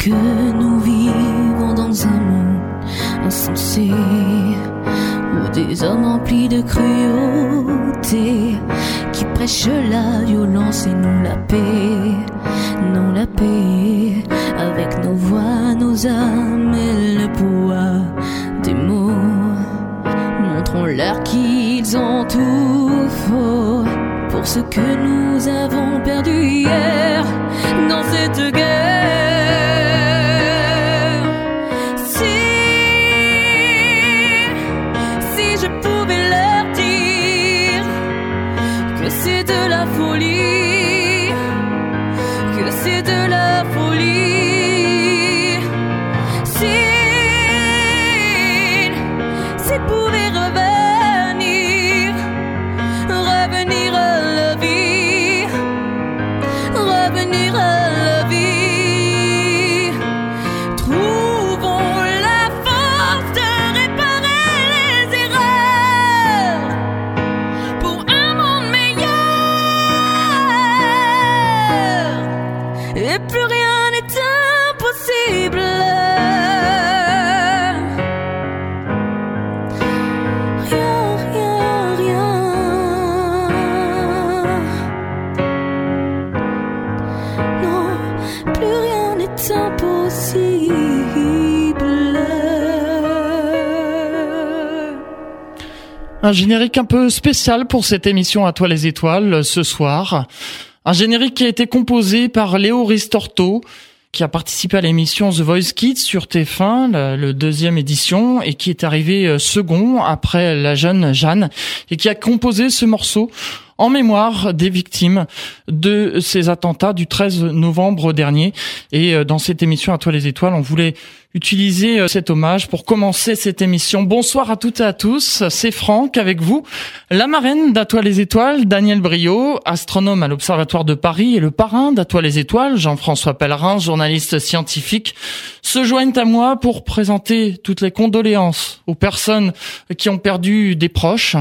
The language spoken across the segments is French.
que nous vivons dans un monde insensé où des hommes remplis de cruauté qui prêchent la violence et non la paix, non la paix avec nos voix, nos âmes et le poids des mots. Montrons-leur qu'ils ont tout faux pour ce que nous avons perdu hier dans cette guerre. Un générique un peu spécial pour cette émission à toi les étoiles ce soir. Un générique qui a été composé par Léo Ristorto, qui a participé à l'émission The Voice Kids sur TF1, la, deuxième édition, et qui est arrivé euh, second après la jeune Jeanne, et qui a composé ce morceau en mémoire des victimes de ces attentats du 13 novembre dernier. Et euh, dans cette émission à toi les étoiles, on voulait utiliser euh, cet hommage pour commencer cette émission. Bonsoir à toutes et à tous, c'est Franck avec vous, la marraine d'À toi les étoiles, Daniel Brio, astronome à l'Observatoire de Paris et le parrain d'À toi les étoiles, Jean-François Pellerin, journaliste scientifique, se joignent à moi pour présenter toutes les condoléances aux personnes qui ont perdu des proches,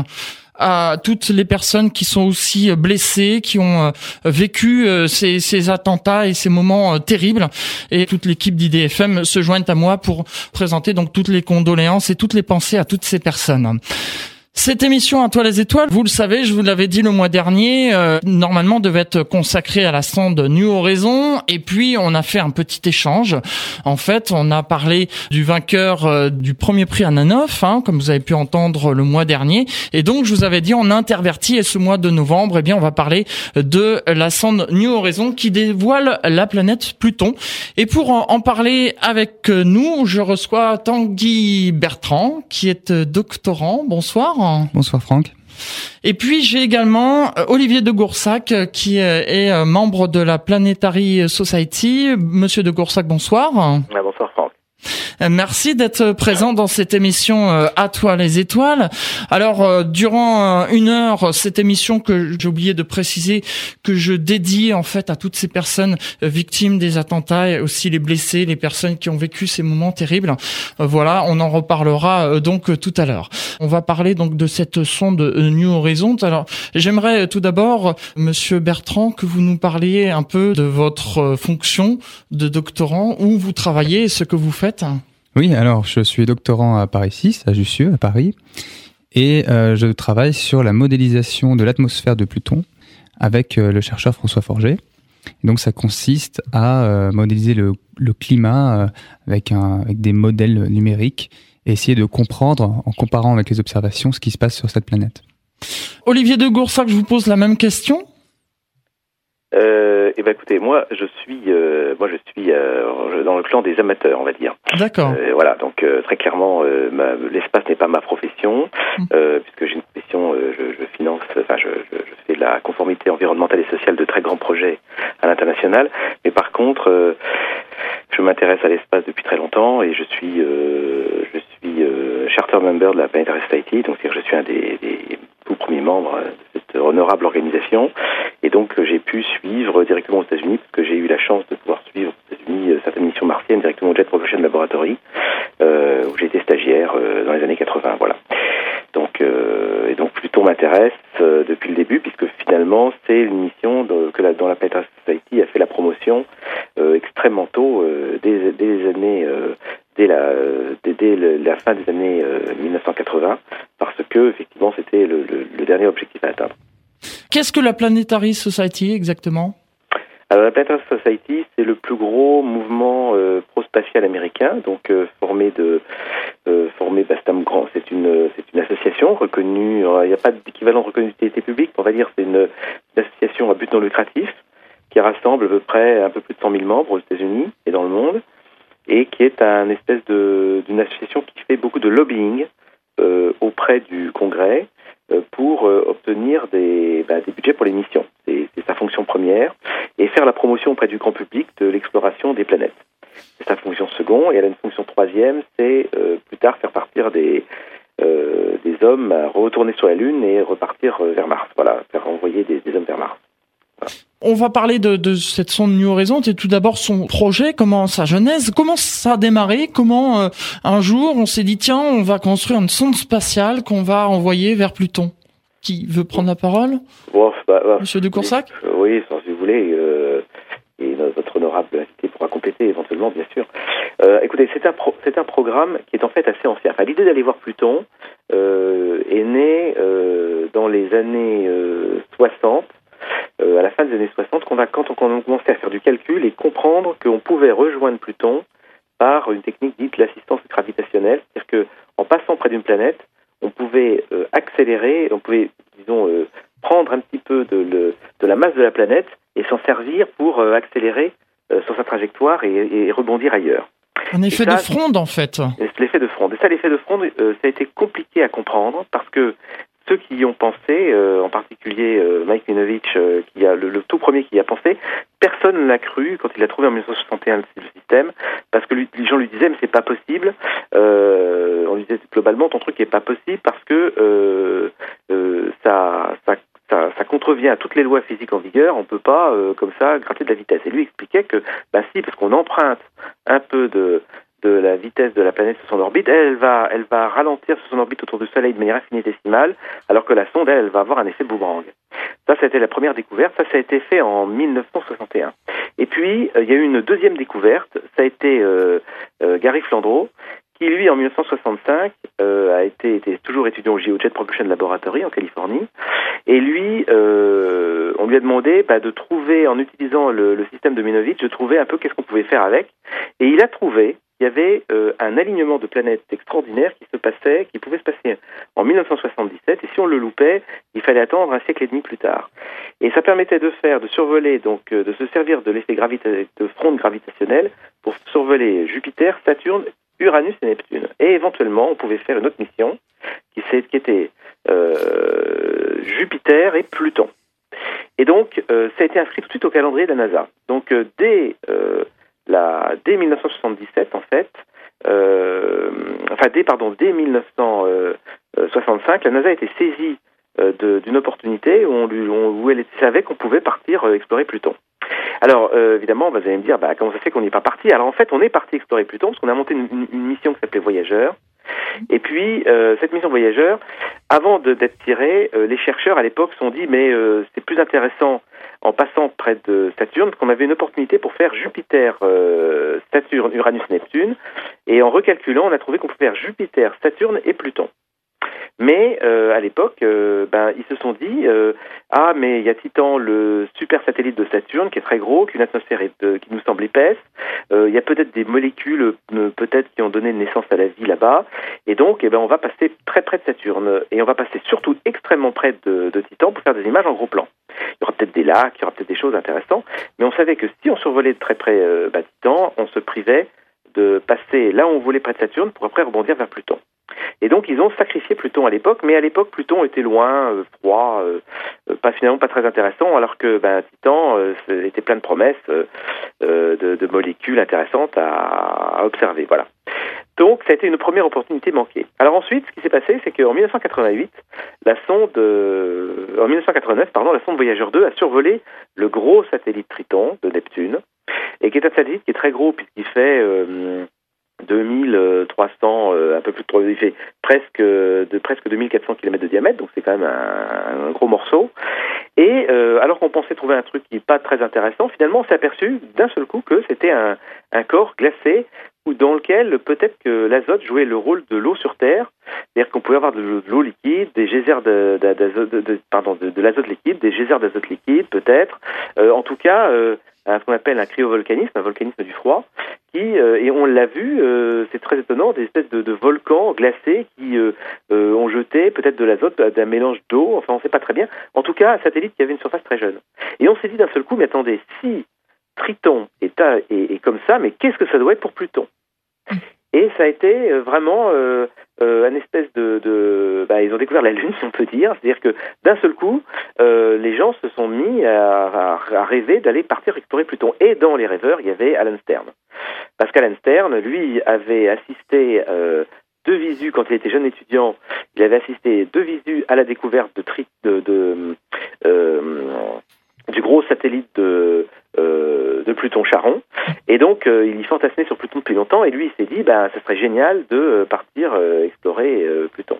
à toutes les personnes qui sont aussi blessées, qui ont euh, vécu euh, ces, attentats et ces moments euh, terribles. Et toute l'équipe d'IDFM se joignent à moi pour présenter donc toutes les condoléances et toutes les pensées à toutes ces personnes. Cette émission à toi les étoiles, vous le savez, je vous l'avais dit le mois dernier, euh, normalement devait être consacrée à la sonde New Horizon et puis on a fait un petit échange. En fait, on a parlé du vainqueur euh, du premier prix à Nanoff, hein, comme vous avez pu entendre le mois dernier. Et donc je vous avais dit on intervertit et ce mois de novembre, eh bien on va parler de la sonde New Horizon qui dévoile la planète Pluton. Et pour en, en parler avec nous, je reçois Tanguy Bertrand qui est doctorant. Bonsoir. Bonsoir Franck. Et puis j'ai également euh, Olivier de Goursac euh, qui euh, est membre de la Planetary Society. Monsieur de Goursac, bonsoir. Ah. Merci d'être présent dans cette émission À toi les étoiles. Alors durant une heure, cette émission que j'ai oublié de préciser que je dédie en fait à toutes ces personnes victimes des attentats et aussi les blessés, les personnes qui ont vécu ces moments terribles. Voilà, on en reparlera donc tout à l'heure. On va parler donc de cette sonde New Horizons. Alors, j'aimerais tout d'abord, Monsieur Bertrand, que vous nous parliez un peu de votre fonction de doctorant, où vous travaillez et ce que vous faites. Oui, alors je suis doctorant à Paris 6, à Jussieu, à Paris, et euh, je travaille sur la modélisation de l'atmosphère de Pluton avec euh, le chercheur François Forger. donc ça consiste à euh, modéliser le, le climat avec, un, avec des modèles numériques et essayer de comprendre, en comparant avec les observations, ce qui se passe sur cette planète. Olivier de Goursac, je vous pose la même question. Euh, eh ben écoutez, moi je suis, euh, moi je suis euh, dans le clan des amateurs, on va dire. D'accord. Euh, voilà, donc euh, très clairement, euh, l'espace n'est pas ma profession, mmh. puisque j'ai une profession, je, je, finance, enfin je, je, je, fais la conformité environnementale et sociale de très grands projets à l'international. Mais par contre, je m'intéresse à l'espace depuis très longtemps et je suis, je suis charter member de la Planetary Society, donc c'est-à-dire je suis un des, des tout premiers membres de honorable organisation. Et donc j'ai pu suivre directement aux États-Unis, parce que j'ai eu la chance de pouvoir suivre aux États-Unis certaines missions martiennes directement au Jet Propulsion Laboratory, euh, où j'étais stagiaire euh, dans les années 80. Voilà. Donc, euh, et donc Pluton m'intéresse euh, depuis le début, puisque finalement c'est une mission que la, dans la Planetary Society a fait la promotion extrêmement tôt, dès, les années, dès la, dès, la fin des années 1980, parce que effectivement c'était le, dernier objectif à atteindre. Qu'est-ce que la Planetary Society exactement? Alors, la Planetary Society, c'est le plus gros mouvement pro-spatial américain, donc formé de formé Bastam Grand. C'est une c'est une association reconnue. Il n'y a pas d'équivalent reconnu d'utilité publique. On va dire c'est une, une, association à but non lucratif qui rassemble à peu près un peu plus de 100 000 membres aux États-Unis et dans le monde, et qui est un espèce d'une association qui fait beaucoup de lobbying euh, auprès du Congrès euh, pour euh, obtenir des, bah, des, budgets pour les missions. C'est sa fonction première, et faire la promotion auprès du grand public de l'exploration des planètes. C'est sa fonction seconde, et elle a une fonction troisième, c'est plus tard faire partir des, des hommes retourner sur la Lune et repartir vers Mars. Voilà, faire envoyer des hommes vers Mars. On va parler de, cette sonde New Horizons et tout d'abord son projet, comment sa genèse, comment ça a démarré, comment euh, un jour on s'est dit tiens on va construire une sonde spatiale qu'on va envoyer vers Pluton. Qui veut prendre la parole bah, bah, Monsieur de Coursac Oui, si vous voulez, euh, et notre honorable invité pourra compléter éventuellement, bien sûr. Euh, écoutez, c'est un, programme qui est en fait assez ancien. Enfin, l'idée d'aller voir Pluton est née dans les années 60 euh, à la fin des années 60 qu'on a, quand on a commencé à faire du calcul et comprendre qu'on pouvait rejoindre Pluton par une technique dite l'assistance gravitationnelle, c'est-à-dire qu'en passant près d'une planète, on pouvait euh, accélérer, on pouvait, disons, euh, prendre un petit peu de, de, la masse de la planète et s'en servir pour accélérer sur sa trajectoire et, rebondir ailleurs. Un effet de fronde, en fait. L'effet de fronde. Et ça, l'effet de fronde, ça a été compliqué à comprendre parce que ceux qui y ont pensé, euh, en particulier euh, Mike Minovich, euh, le, tout premier qui y a pensé, personne ne l'a cru quand il a trouvé en 1961 le système, parce que les gens lui disaient mais c'est pas possible. on lui disait globalement ton truc est pas possible parce que ça, contrevient à toutes les lois physiques en vigueur, on peut pas comme ça gratter de la vitesse. Et lui expliquait que, bah si, parce qu'on emprunte un peu de, de la vitesse de la planète sur son orbite, elle va, elle va ralentir sur son orbite autour du Soleil de manière infinitésimale, alors que la sonde, elle, elle va avoir un effet boomerang. Ça, été la première découverte. Ça, ça a été fait en 1961. Et puis, euh, il y a eu une deuxième découverte. Ça a été euh, euh, Gary Flandreau, qui lui, en 1965, a été était toujours étudiant au GeoJet Propulsion Laboratory en Californie. Et lui, on lui a demandé bah, de trouver, en utilisant le, le système de Minovitch, de trouver un peu qu'est-ce qu'on pouvait faire avec. Et il a trouvé il y avait euh, un alignement de planètes extraordinaire qui se passait, qui pouvait se passer en 1977, et si on le loupait, il fallait attendre un siècle et demi plus tard. Et ça permettait de faire, de survoler, donc euh, de se servir de l'effet de fronde gravitationnelle pour survoler Jupiter, Saturne, Uranus et Neptune. Et éventuellement, on pouvait faire une autre mission qui, qui était euh, Jupiter et Pluton. Et donc, ça a été inscrit tout de suite au calendrier de la NASA. Donc, dès dès 1977, en fait, euh, enfin dès pardon dès 1965, la NASA a été saisie euh, d'une opportunité où, elle savait qu'on pouvait partir euh, explorer Pluton. Alors évidemment, vous allez me dire, bah, comment ça fait qu'on n'est pas parti? Alors en fait, on est parti explorer Pluton parce qu'on a monté une, mission qui s'appelait Voyageur. Et puis cette mission Voyageur, avant d'être tirée, les chercheurs à l'époque se sont dit, mais c'est plus intéressant en passant près de Saturne, qu'on avait une opportunité pour faire Jupiter, euh, Saturne, Uranus, Neptune, et en recalculant, on a trouvé qu'on pouvait faire Jupiter, Saturne et Pluton. Mais euh, à l'époque, euh, ben, ils se sont dit ah mais il y a Titan, le super satellite de Saturne, qui est très gros, qui a une atmosphère qui nous semble épaisse. il y a peut-être des molécules, peut-être qui ont donné naissance à la vie là-bas, et donc eh ben on va passer très près de Saturne et on va passer surtout extrêmement près de, de Titan pour faire des images en gros plan. Il y aura peut-être des lacs, il y aura peut-être des choses intéressantes, mais on savait que si on survolait de très près euh, Titan, on se privait de passer là où on voulait près de Saturne pour après rebondir vers Pluton. Et donc ils ont sacrifié Pluton à l'époque, mais à l'époque Pluton était loin, euh, froid, euh, pas finalement pas très intéressant, alors que ben, Titan était plein de promesses de, molécules intéressantes à, à observer. Voilà. Donc, ça a été une première opportunité manquée. Alors ensuite, ce qui s'est passé, c'est qu'en 1988, la sonde, euh, en 1989, pardon, la sonde Voyageur 2 a survolé le gros satellite Triton de Neptune, et qui est un satellite qui est très gros puisqu'il fait 2300, euh, euh, un peu plus de il fait presque de presque 2400 km de diamètre, donc c'est quand même un, gros morceau. Et alors qu'on pensait trouver un truc qui n'est pas très intéressant, finalement on s'est aperçu d'un seul coup que c'était un, un corps glacé dans lequel peut-être que l'azote jouait le rôle de l'eau sur Terre, c'est-à-dire qu'on pouvait avoir de, l'eau liquide, des geysers d'azote, de, pardon, de, l'azote liquide, des geysers d'azote liquide peut-être, euh, en tout cas euh, ce qu'on appelle un cryovolcanisme, un volcanisme du froid, qui euh, et on l'a vu, c'est très étonnant, des espèces de, de volcans glacés qui ont jeté peut-être de l'azote, d'un mélange d'eau, enfin on ne sait pas très bien. En tout cas, un satellite qui avait une surface très jeune. Et on s'est dit d'un seul coup, mais attendez, si Triton est, est, comme ça, mais qu'est-ce que ça doit être pour Pluton et ça a été euh, vraiment euh, euh, un espèce de, de bah, ils ont découvert la Lune, si on peut dire, c'est-à-dire que d'un seul coup, euh, les gens se sont mis à, à, rêver d'aller partir explorer Pluton. Et dans les rêveurs, il y avait Alan Stern, parce qu'Alan Stern, lui, avait assisté deux visus quand il était jeune étudiant. Il avait assisté deux visus à la découverte de, tri, de, de du gros satellite de, euh, de Pluton Charon. Et donc, euh, il y fantasmait sur Pluton depuis longtemps. Et lui, il s'est dit, bah, ça serait génial de euh, partir explorer Pluton.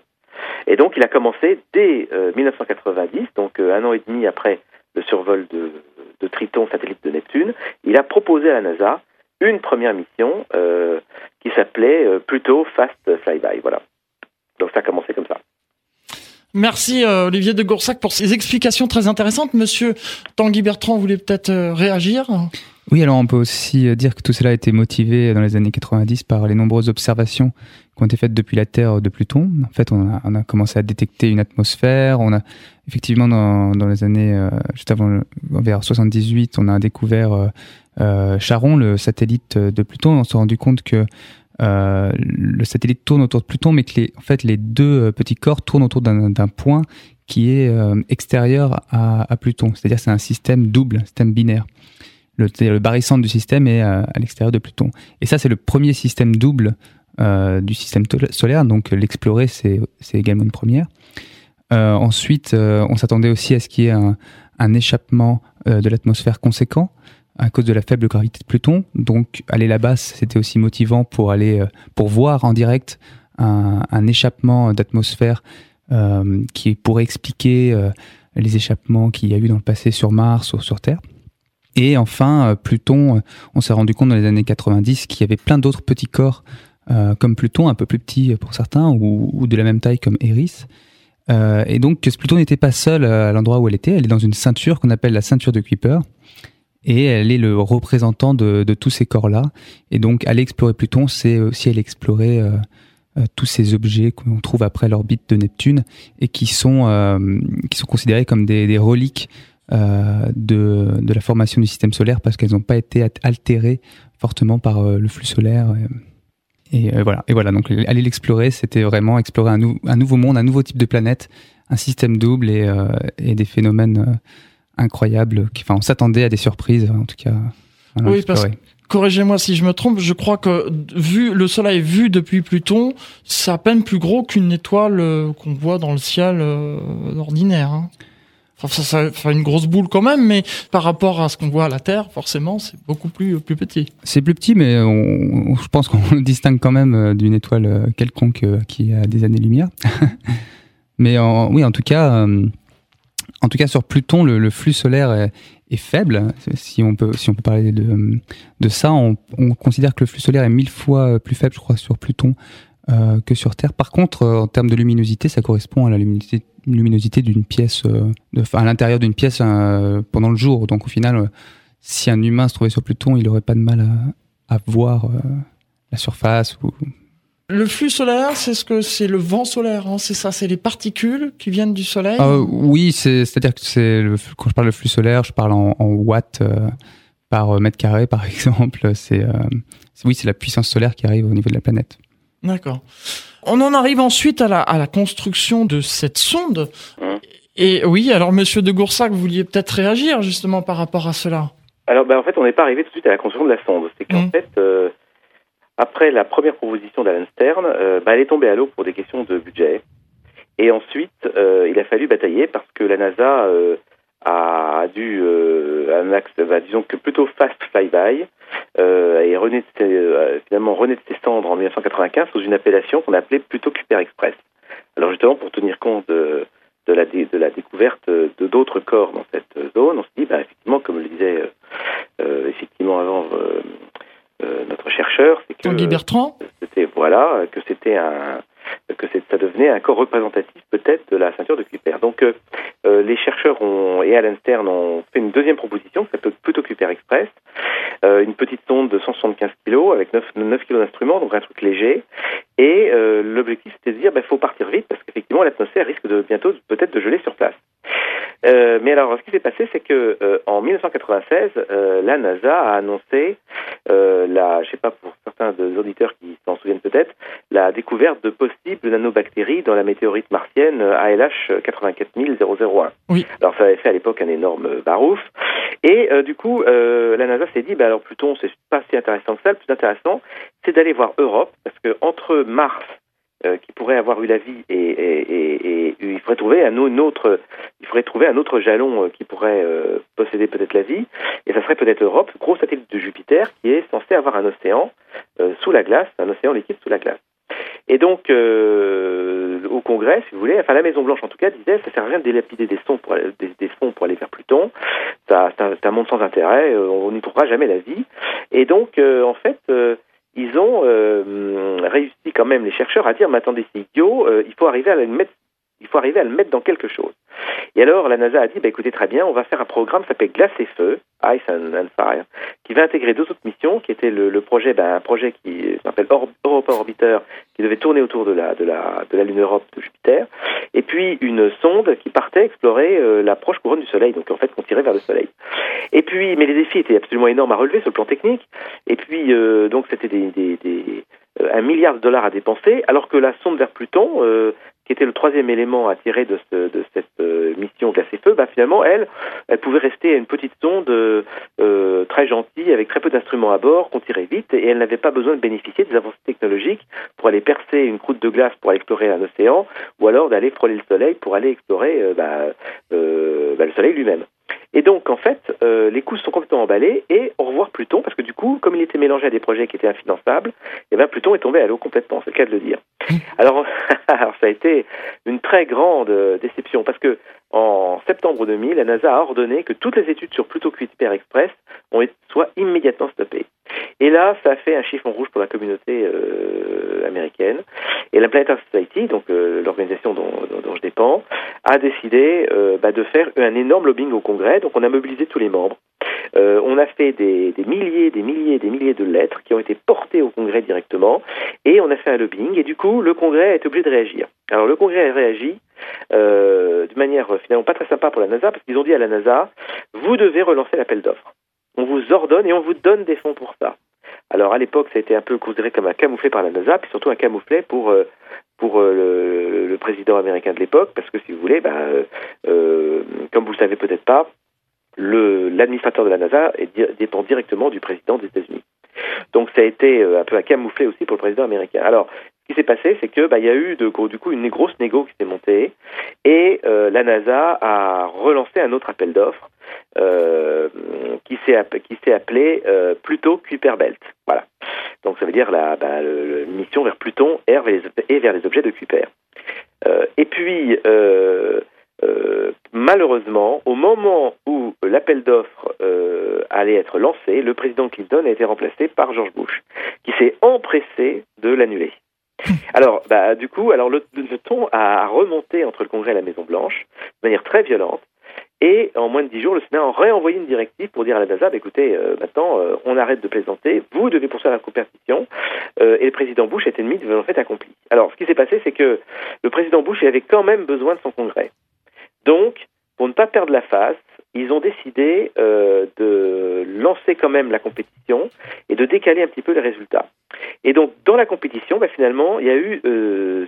Et donc, il a commencé dès 1990, donc un an et demi après le survol de, de, Triton, satellite de Neptune. Il a proposé à la NASA une première mission qui s'appelait Pluto Fast Flyby. Voilà. Donc, ça a commencé comme ça. Merci euh, Olivier de Goursac pour ces explications très intéressantes. Monsieur Tanguy Bertrand voulait peut-être euh, réagir? Oui, alors on peut aussi euh, dire que tout cela a été motivé dans les années 90 par les nombreuses observations qui ont été faites depuis la Terre de Pluton. En fait, on a, commencé à détecter une atmosphère. On a effectivement dans, dans les années juste avant vers 78, on a découvert Charon, le satellite de Pluton. On s'est rendu compte que euh, le satellite tourne autour de Pluton, mais que les, en fait, les deux euh, petits corps tournent autour d'un point qui est euh, extérieur à, Pluton. C'est-à-dire c'est un système double, système binaire. Le, barycentre du système est à, l'extérieur de Pluton. Et ça, c'est le premier système double euh, du système solaire. Donc l'explorer, c'est également une première. Euh, ensuite, on s'attendait aussi à ce qu'il y ait un échappement de l'atmosphère conséquent à cause de la faible gravité de Pluton. Donc aller là-bas, c'était aussi motivant pour aller euh, pour voir en direct un, échappement d'atmosphère euh, qui pourrait expliquer euh, les échappements qu'il y a eu dans le passé sur Mars ou sur Terre. Et enfin, Pluton, on s'est rendu compte dans les années 90 qu'il y avait plein d'autres petits corps comme Pluton, un peu plus petits pour certains, ou, de la même taille comme Eris. Et donc, Pluton n'était pas seul à l'endroit où elle était. Elle est dans une ceinture qu'on appelle la ceinture de Kuiper et elle est le représentant de, tous ces corps-là. Et donc, aller explorer Pluton, c'est aussi aller explorer euh, euh, tous ces objets qu'on trouve après l'orbite de Neptune et qui sont, euh, qui sont considérés comme des, reliques de, de, la formation du système solaire parce qu'elles n'ont pas été altérées fortement par le flux solaire. Et, voilà. Et voilà. Donc, aller l'explorer, c'était vraiment explorer un, nouveau monde, un nouveau type de planète, un système double et des phénomènes incroyable. Enfin, on s'attendait à des surprises, en tout cas. Oui, parce que corrigez-moi si je me trompe, je crois que vu le Soleil vu depuis Pluton, c'est à peine plus gros qu'une étoile euh, qu'on voit dans le ciel euh, ordinaire. Hein. Enfin, ça, fait une grosse boule quand même, mais par rapport à ce qu'on voit à la Terre, forcément, c'est beaucoup plus plus petit. C'est plus petit, mais on, je pense qu'on le distingue quand même euh, d'une étoile quelconque qui a des années-lumière. mais oui, en tout cas, en tout cas, sur Pluton, le, flux solaire est, faible. Si on peut, si on peut parler de, ça, on, on, considère que le flux solaire est mille fois plus faible, je crois, sur Pluton euh, que sur Terre. Par contre, euh, en termes de luminosité, ça correspond à la luminosité, luminosité d'une pièce, euh, à l'intérieur d'une pièce pendant le jour. Donc, au final, si un humain se trouvait sur Pluton, il n'aurait pas de mal à, voir la surface le flux solaire, c'est ce que c'est le vent solaire, hein, c'est ça, c'est les particules qui viennent du soleil. Euh, oui, c'est à dire que c'est quand je parle de flux solaire, je parle en, watts euh, par euh, mètre carré, par exemple. C'est oui, c'est la puissance solaire qui arrive au niveau de la planète. D'accord. On en arrive ensuite à la, à la construction de cette sonde. Et oui, alors Monsieur de Goursac, vous vouliez peut-être réagir justement par rapport à cela? Alors, ben, en fait, on n'est pas arrivé tout de suite à la construction de la sonde. C'est qu'en mmh. fait après la première proposition d'Alan Stern, euh, bah, elle est tombée à l'eau pour des questions de budget. Et ensuite, euh, il a fallu batailler parce que la NASA euh, a dû un axe, bah, disons que plutôt fast flyby, et finalement rené de ses cendres en 1995 sous une appellation qu'on appelait plutôt Kuiper Express. Alors justement pour tenir compte de, la, découverte de d'autres corps dans cette zone. On se dit, bah, effectivement, comme le disait effectivement avant notre chercheur, c'est que Bertrand, c'était voilà, que c'était un que ça devenait un corps représentatif peut-être de la ceinture de Kuiper. Donc les chercheurs ont, et Alan Stern ont fait une deuxième proposition qui s'appelle plutôt Kuiper Express, euh, une petite sonde de 175 kg avec 9, 9 kg d'instruments, donc un truc léger. Et euh, l'objectif c'était de dire, il bah, faut partir vite parce qu'effectivement l'atmosphère risque de bientôt peut-être de geler sur place. Euh, mais alors, ce qui s'est passé, c'est que euh, en 1996, euh, la NASA a annoncé, euh, la, je sais pas pour certains des auditeurs qui s'en souviennent peut-être, la découverte de possibles nanobactéries dans la météorite martienne ALH 84001. Oui. Alors, ça avait fait à l'époque un énorme barouf. Et du coup, la NASA s'est dit, bah alors Pluton, c'est pas si intéressant que ça. Le plus intéressant, c'est d'aller voir Europe, parce que entre Mars euh, qui pourrait avoir eu la vie et, et, et, et il faudrait trouver un autre il faudrait trouver un autre jalon euh, qui pourrait euh, posséder peut-être la vie et ça serait peut-être Europe gros satellite de Jupiter qui est censé avoir un océan sous la glace un océan liquide sous la glace et donc au Congrès si vous voulez enfin la Maison Blanche en tout cas disait ça sert à rien de délapider des, pour aller, des, fonds pour aller vers Pluton ça c'est un, un, monde sans intérêt on n'y trouvera jamais la vie et donc en fait ils ont euh, réussi quand même les chercheurs à dire mais attendez c'est idiot, euh, il faut arriver à le mettre il faut arriver à le mettre dans quelque chose. Et alors la NASA a dit, bah, écoutez très bien, on va faire un programme qui s'appelle Glace et Feu, Ice and, Fire, qui va intégrer deux autres missions, qui était le, projet, ben, un projet qui s'appelle Europa Orbiter, qui devait tourner autour de la, de la, de la Lune Europe de Jupiter, et puis une sonde qui partait explorer euh, la proche couronne du Soleil, donc en fait qu'on tirait vers le Soleil. Et puis, mais les défis étaient absolument énormes à relever sur le plan technique, et puis euh, donc c'était des, des, des, un milliard de dollars à dépenser, alors que la sonde vers Pluton, qui était le troisième élément à tirer de, ce, de cette euh, mission glacé feu, bah, finalement, elle, elle pouvait rester une petite sonde euh, très gentille, avec très peu d'instruments à bord, qu'on tirait vite, et elle n'avait pas besoin de bénéficier des avancées technologiques pour aller percer une croûte de glace pour aller explorer un océan, ou alors d'aller frôler le soleil pour aller explorer euh, bah, bah, le soleil lui-même. Et donc, en fait, euh, les coûts sont complètement emballés et au revoir Pluton, parce que du coup, comme il était mélangé à des projets qui étaient infinançables, et eh ben Pluton est tombé à l'eau complètement, c'est le cas de le dire. Alors, alors, ça a été une très grande déception, parce que en septembre 2000, la NASA a ordonné que toutes les études sur Pluto Kuiper Express soient immédiatement stoppées. Et là, ça a fait un chiffon rouge pour la communauté euh, américaine. Et la Planetary Society, donc euh, l'organisation dont, je dépends, a décidé euh, bah, de faire un énorme lobbying au Congrès. Donc on a mobilisé tous les membres. Euh, on a fait des, milliers, des milliers, des milliers de lettres qui ont été portées au Congrès directement. Et on a fait un lobbying. Et du coup, le Congrès a été obligé de réagir. Alors le Congrès a réagi euh, de manière finalement pas très sympa pour la NASA parce qu'ils ont dit à la NASA, vous devez relancer l'appel d'offres. On vous ordonne et on vous donne des fonds pour ça. Alors à l'époque, ça a été un peu considéré comme un camouflet par la NASA, puis surtout un camouflet pour euh, le, président américain de l'époque, parce que si vous voulez, euh, comme vous le savez peut-être pas, l'administrateur de la NASA dépend directement du président des États-Unis. Donc ça a été un peu un camouflet aussi pour le président américain. Alors ce qui s'est passé, c'est que bah, il y a eu du coup une grosse négo qui s'est montée et la NASA a relancé un autre appel d'offres euh, qui s'est appelé euh, Pluto Kuiper Belt. Voilà. Donc ça veut dire la, bah, mission vers Pluton et vers les, et vers les objets de Kuiper. Euh, et puis malheureusement, au moment où l'appel d'offres allait être lancé, le président Clinton a été remplacé par George Bush, qui s'est empressé de l'annuler. Alors, bah, du coup, alors le, le, ton a remonté entre le Congrès et la Maison Blanche de manière très violente. Et en moins de dix jours, le Sénat a réenvoyé une directive pour dire à la NASA, bah, écoutez, euh, maintenant, euh, on arrête de plaisanter, vous devez poursuivre la compétition. Euh, et le président Bush est ennemi de en fait accompli. Alors, ce qui s'est passé, c'est que le président Bush avait quand même besoin de son Congrès. Donc, pour ne pas perdre la face, ils ont décidé de lancer quand même la compétition et de décaler un petit peu les résultats. Et donc, dans la compétition, bah, finalement, il y a eu,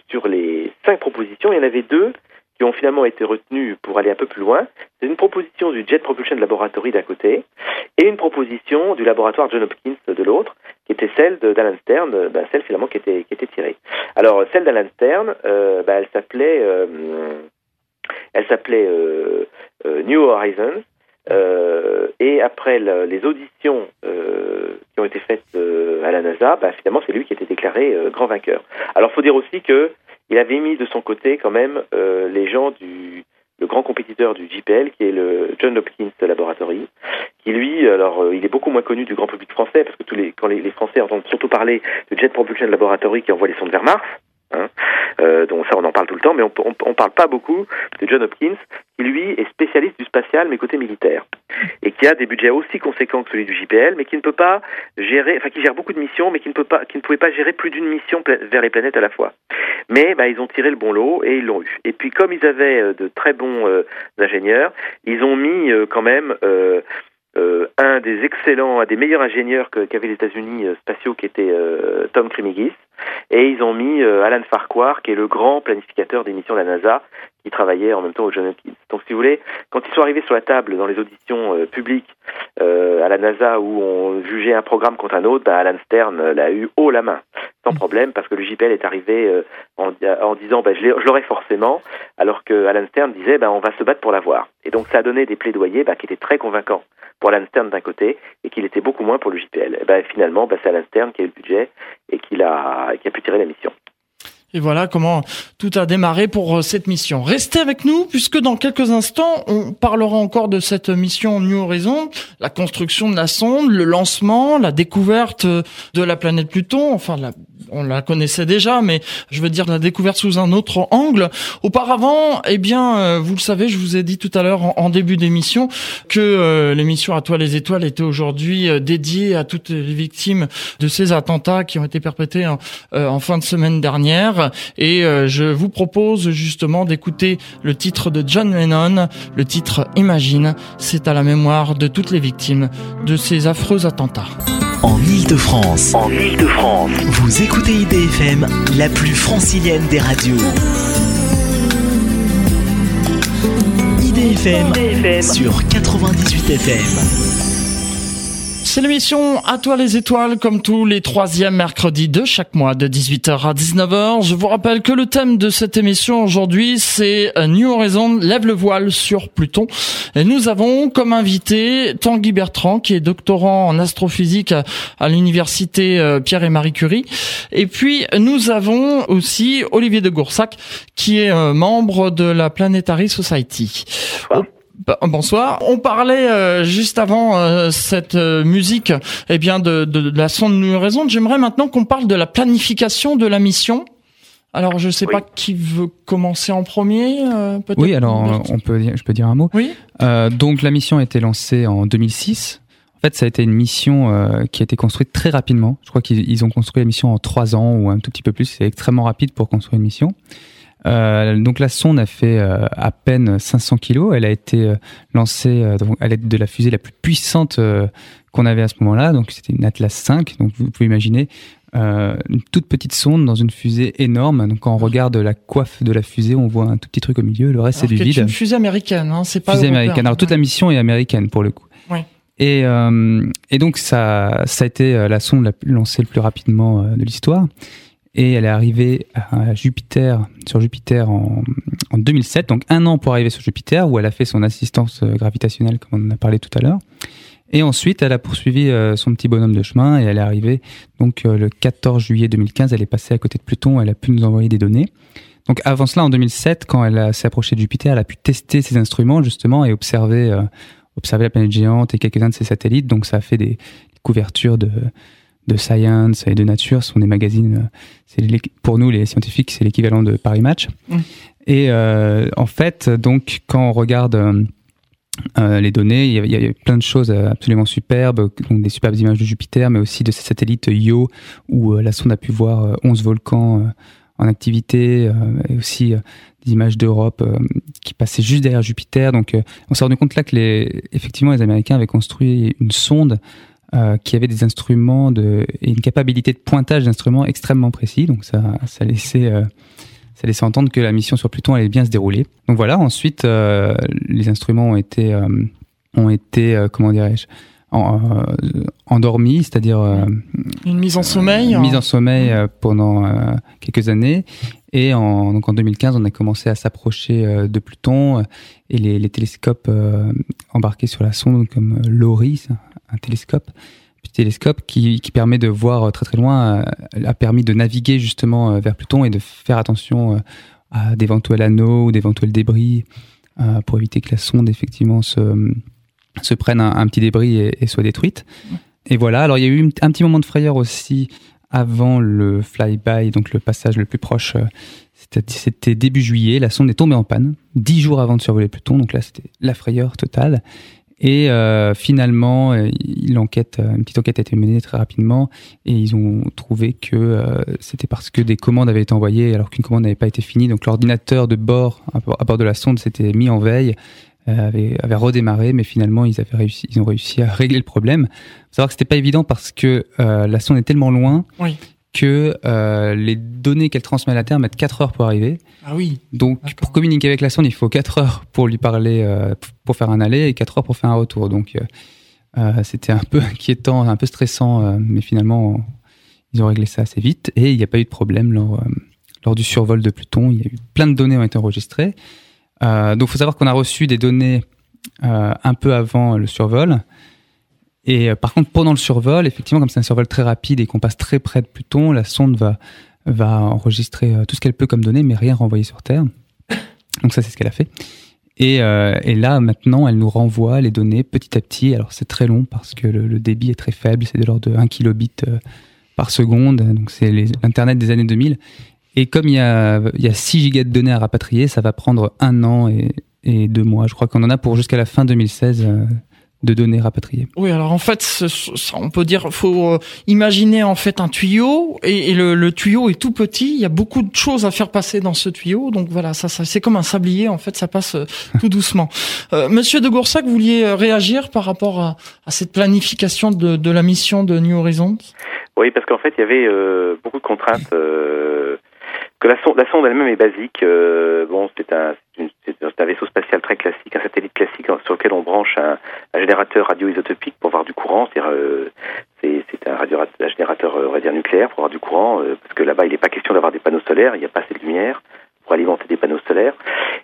sur les cinq propositions, il y en avait deux qui ont finalement été retenus pour aller un peu plus loin. C'est une proposition du Jet Propulsion Laboratory d'un côté et une proposition du laboratoire John Hopkins de l'autre, qui était celle d'Alan Stern, bah, celle finalement qui était, qui était tirée. Alors celle d'Alan Stern, euh, bah, elle s'appelait, euh, elle s'appelait euh, New Horizons. et après les auditions qui ont été faites à la NASA, bah, finalement c'est lui qui a été déclaré grand vainqueur. Alors faut dire aussi que il avait mis de son côté quand même euh, les gens du le grand compétiteur du JPL, qui est le John Hopkins Laboratory, qui lui, alors, euh, il est beaucoup moins connu du grand public français, parce que tous les, quand les, les Français entendent surtout parler de Jet Propulsion Laboratory qui envoie les sondes vers Mars, Hein euh, donc ça, on en parle tout le temps, mais on, on, parle pas beaucoup de John Hopkins, qui lui est spécialiste du spatial, mais côté militaire, et qui a des budgets aussi conséquents que celui du JPL, mais qui ne peut pas gérer, enfin qui gère beaucoup de missions, mais qui ne peut pas, qui ne pouvait pas gérer plus d'une mission vers les planètes à la fois. Mais bah, ils ont tiré le bon lot et ils l'ont eu. Et puis comme ils avaient euh, de très bons euh, ingénieurs, ils ont mis euh, quand même euh, euh, un des excellents, un des meilleurs ingénieurs qu'avaient les États-Unis euh, spatiaux, qui était euh, Tom Crimigis, et ils ont mis euh, Alan Farquhar, qui est le grand planificateur des missions de la NASA, qui travaillait en même temps au John Hopkins. Donc, si vous voulez, quand ils sont arrivés sur la table dans les auditions euh, publiques à la NASA où on jugeait un programme contre un autre, bah, Alan Stern l'a eu haut la main, sans problème, parce que le JPL est arrivé en, disant bah, je l'aurai forcément, alors que Alan Stern disait bah, on va se battre pour l'avoir. Et donc, ça a donné des plaidoyers qui étaient très convaincants pour Alan Stern d'un côté et qu'il était beaucoup moins pour le JPL. Et finalement, c'est Alan Stern qui a eu le budget et qui qui a pu tirer la mission. Et voilà comment tout a démarré pour cette mission. Restez avec nous puisque dans quelques instants, on parlera encore de cette mission New Horizon, la construction de la sonde, le lancement, la découverte de la planète Pluton, enfin la on la connaissait déjà, mais je veux dire la découverte sous un autre angle. Auparavant, eh bien, vous le savez, je vous ai dit tout à l'heure en, début d'émission que euh, l'émission À toi les étoiles était aujourd'hui euh, dédiée à toutes les victimes de ces attentats qui ont été perpétrés en, euh, fin de semaine dernière. Et euh, je vous propose justement d'écouter le titre de John Lennon, le titre Imagine. C'est à la mémoire de toutes les victimes de ces affreux attentats. En Ile-de-France. En Ile-de-France. Vous écoutez IDFM, la plus francilienne des radios. IDFM, IDFM. sur 98 FM. C'est l'émission À toi les étoiles, comme tous les troisièmes mercredis de chaque mois, de 18h à 19h. Je vous rappelle que le thème de cette émission aujourd'hui, c'est New Horizon, lève le voile sur Pluton. Et nous avons comme invité Tanguy Bertrand, qui est doctorant en astrophysique à l'université Pierre et Marie Curie. Et puis, nous avons aussi Olivier de Goursac, qui est membre de la Planetary Society. On parlait euh, juste avant euh, cette euh, musique, eh bien de, de, de, la sonde New Horizon. J'aimerais maintenant qu'on parle de la planification de la mission. Alors, je sais oui. pas qui veut commencer en premier. peut-être oui, alors on peut, je peux dire un mot. Oui. donc, la mission a été lancée en 2006. En fait, ça a été une mission qui a été construite très rapidement. Je crois qu'ils ont construit la mission en trois ans ou un tout petit peu plus. C'est extrêmement rapide pour construire une mission. Euh, donc la sonde a fait euh, à peine 500 kilos. Elle a été euh, lancée à l'aide de la fusée la plus puissante qu'on avait à ce moment-là. Donc c'était une Atlas 5. Donc vous pouvez imaginer une toute petite sonde dans une fusée énorme. Donc quand on regarde la coiffe de la fusée, on voit un tout petit truc au milieu. Le reste c'est du vide. C'est une fusée américaine, hein, c'est pas fusée américaine. Alors toute la mission est américaine pour le coup. Ouais. Et, et donc ça, ça a été la sonde la plus lancée le plus rapidement de l'histoire et elle est arrivée à Jupiter, sur Jupiter en, en, 2007, donc un an pour arriver sur Jupiter, où elle a fait son assistance gravitationnelle, comme on en a parlé tout à l'heure. Et ensuite, elle a poursuivi son petit bonhomme de chemin et elle est arrivée donc le 14 juillet 2015. Elle est passée à côté de Pluton. Elle a pu nous envoyer des données. Donc avant cela, en 2007, quand elle s'est approchée de Jupiter, elle a pu tester ses instruments justement et observer, euh, observer la planète géante et quelques-uns de ses satellites. Donc ça a fait des couvertures de de Science et de Nature sont des magazines. C'est pour nous les scientifiques, c'est l'équivalent de Paris Match. Mmh. Et euh, en fait, donc quand on regarde euh, les données, il y, a, il y, a, plein de choses absolument superbes, donc des superbes images de Jupiter, mais aussi de ces satellites Io où euh, la sonde a pu voir 11 volcans en activité, et aussi des images d'Europe qui passaient juste derrière Jupiter. Donc on s'est rendu compte là que les, effectivement les Américains avaient construit une sonde euh, qui avait des instruments de, et une capacité de pointage d'instruments extrêmement précis. Donc ça, ça laissait, euh, ça laissait entendre que la mission sur Pluton allait bien se dérouler. Donc voilà. Ensuite, euh, les instruments ont été, euh, ont été, euh, comment dirais-je, en, endormis, c'est-à-dire une mise en sommeil, une mise en sommeil pendant quelques années. Et en, donc en 2015, on a commencé à s'approcher de Pluton et les, les télescopes embarqués sur la sonde comme LORI, un télescope télescope qui, qui, permet de voir très très loin, euh, a permis de naviguer justement euh, vers Pluton et de faire attention euh, à d'éventuels anneaux ou d'éventuels débris pour éviter que la sonde effectivement se, se prenne un, petit débris et, soit détruite. Et voilà, alors il y a eu un petit moment de frayeur aussi avant le flyby, donc le passage le plus proche, c'était début juillet, la sonde est tombée en panne, dix jours avant de survoler Pluton, donc là c'était la frayeur totale. Et euh, finalement, euh, euh, une petite enquête a été menée très rapidement et ils ont trouvé que c'était parce que des commandes avaient été envoyées alors qu'une commande n'avait pas été finie. Donc l'ordinateur de bord, à bord de la sonde, s'était mis en veille, avait, avait, redémarré, mais finalement ils avaient réussi, ils ont réussi à régler le problème. Faut savoir que c'était pas évident parce que la sonde est tellement loin oui que euh, les données qu'elle transmet à la Terre mettent 4 heures pour arriver. Ah oui. Donc pour communiquer avec la sonde, il faut 4 heures pour lui parler, euh, pour faire un aller et 4 heures pour faire un retour. Donc euh, euh c'était un peu inquiétant, un peu stressant, euh, mais finalement ils ont réglé ça assez vite et il n'y a pas eu de problème lors, euh, lors du survol de Pluton. Il y a eu plein de données ont été enregistrées. Donc il faut savoir qu'on a reçu des données un peu avant le survol. Et euh, par contre, pendant le survol, effectivement, comme c'est un survol très rapide et qu'on passe très près de Pluton, la sonde va, enregistrer euh, tout ce qu'elle peut comme données, mais rien renvoyer sur Terre. Donc ça, c'est ce qu'elle a fait. Et, euh, là, maintenant, elle nous renvoie les données petit à petit. Alors c'est très long parce que le, débit est très faible, c'est de l'ordre de 1 kilobit par seconde. Donc c'est l'Internet des années 2000. Et comme il y, a, il y a 6 gigas de données à rapatrier, ça va prendre un an et, et deux mois. Je crois qu'on en a pour jusqu'à la fin 2016 de données rapatriées. Oui, alors en fait, on peut dire, faut euh, imaginer en fait un tuyau et, le, tuyau est tout petit. Il y a beaucoup de choses à faire passer dans ce tuyau, donc voilà, ça, ça c'est comme un sablier. En fait, ça passe euh, tout doucement. Euh, Monsieur de Goursac, vous vouliez réagir par rapport à, cette planification de, de, la mission de New Horizons? Oui, parce qu'en fait, il y avait beaucoup de contraintes que la sonde, la sonde elle-même est basique. Euh, bon, c'est un, un, vaisseau spatial très classique, un satellite classique sur lequel on branche un, un générateur radioisotopique pour avoir du courant. Euh, c'est, un, radio, un générateur euh, on nucléaire pour avoir du courant, euh, parce que là-bas, il n'est pas question d'avoir des panneaux solaires, il n'y a pas assez de lumière pour alimenter des panneaux solaires.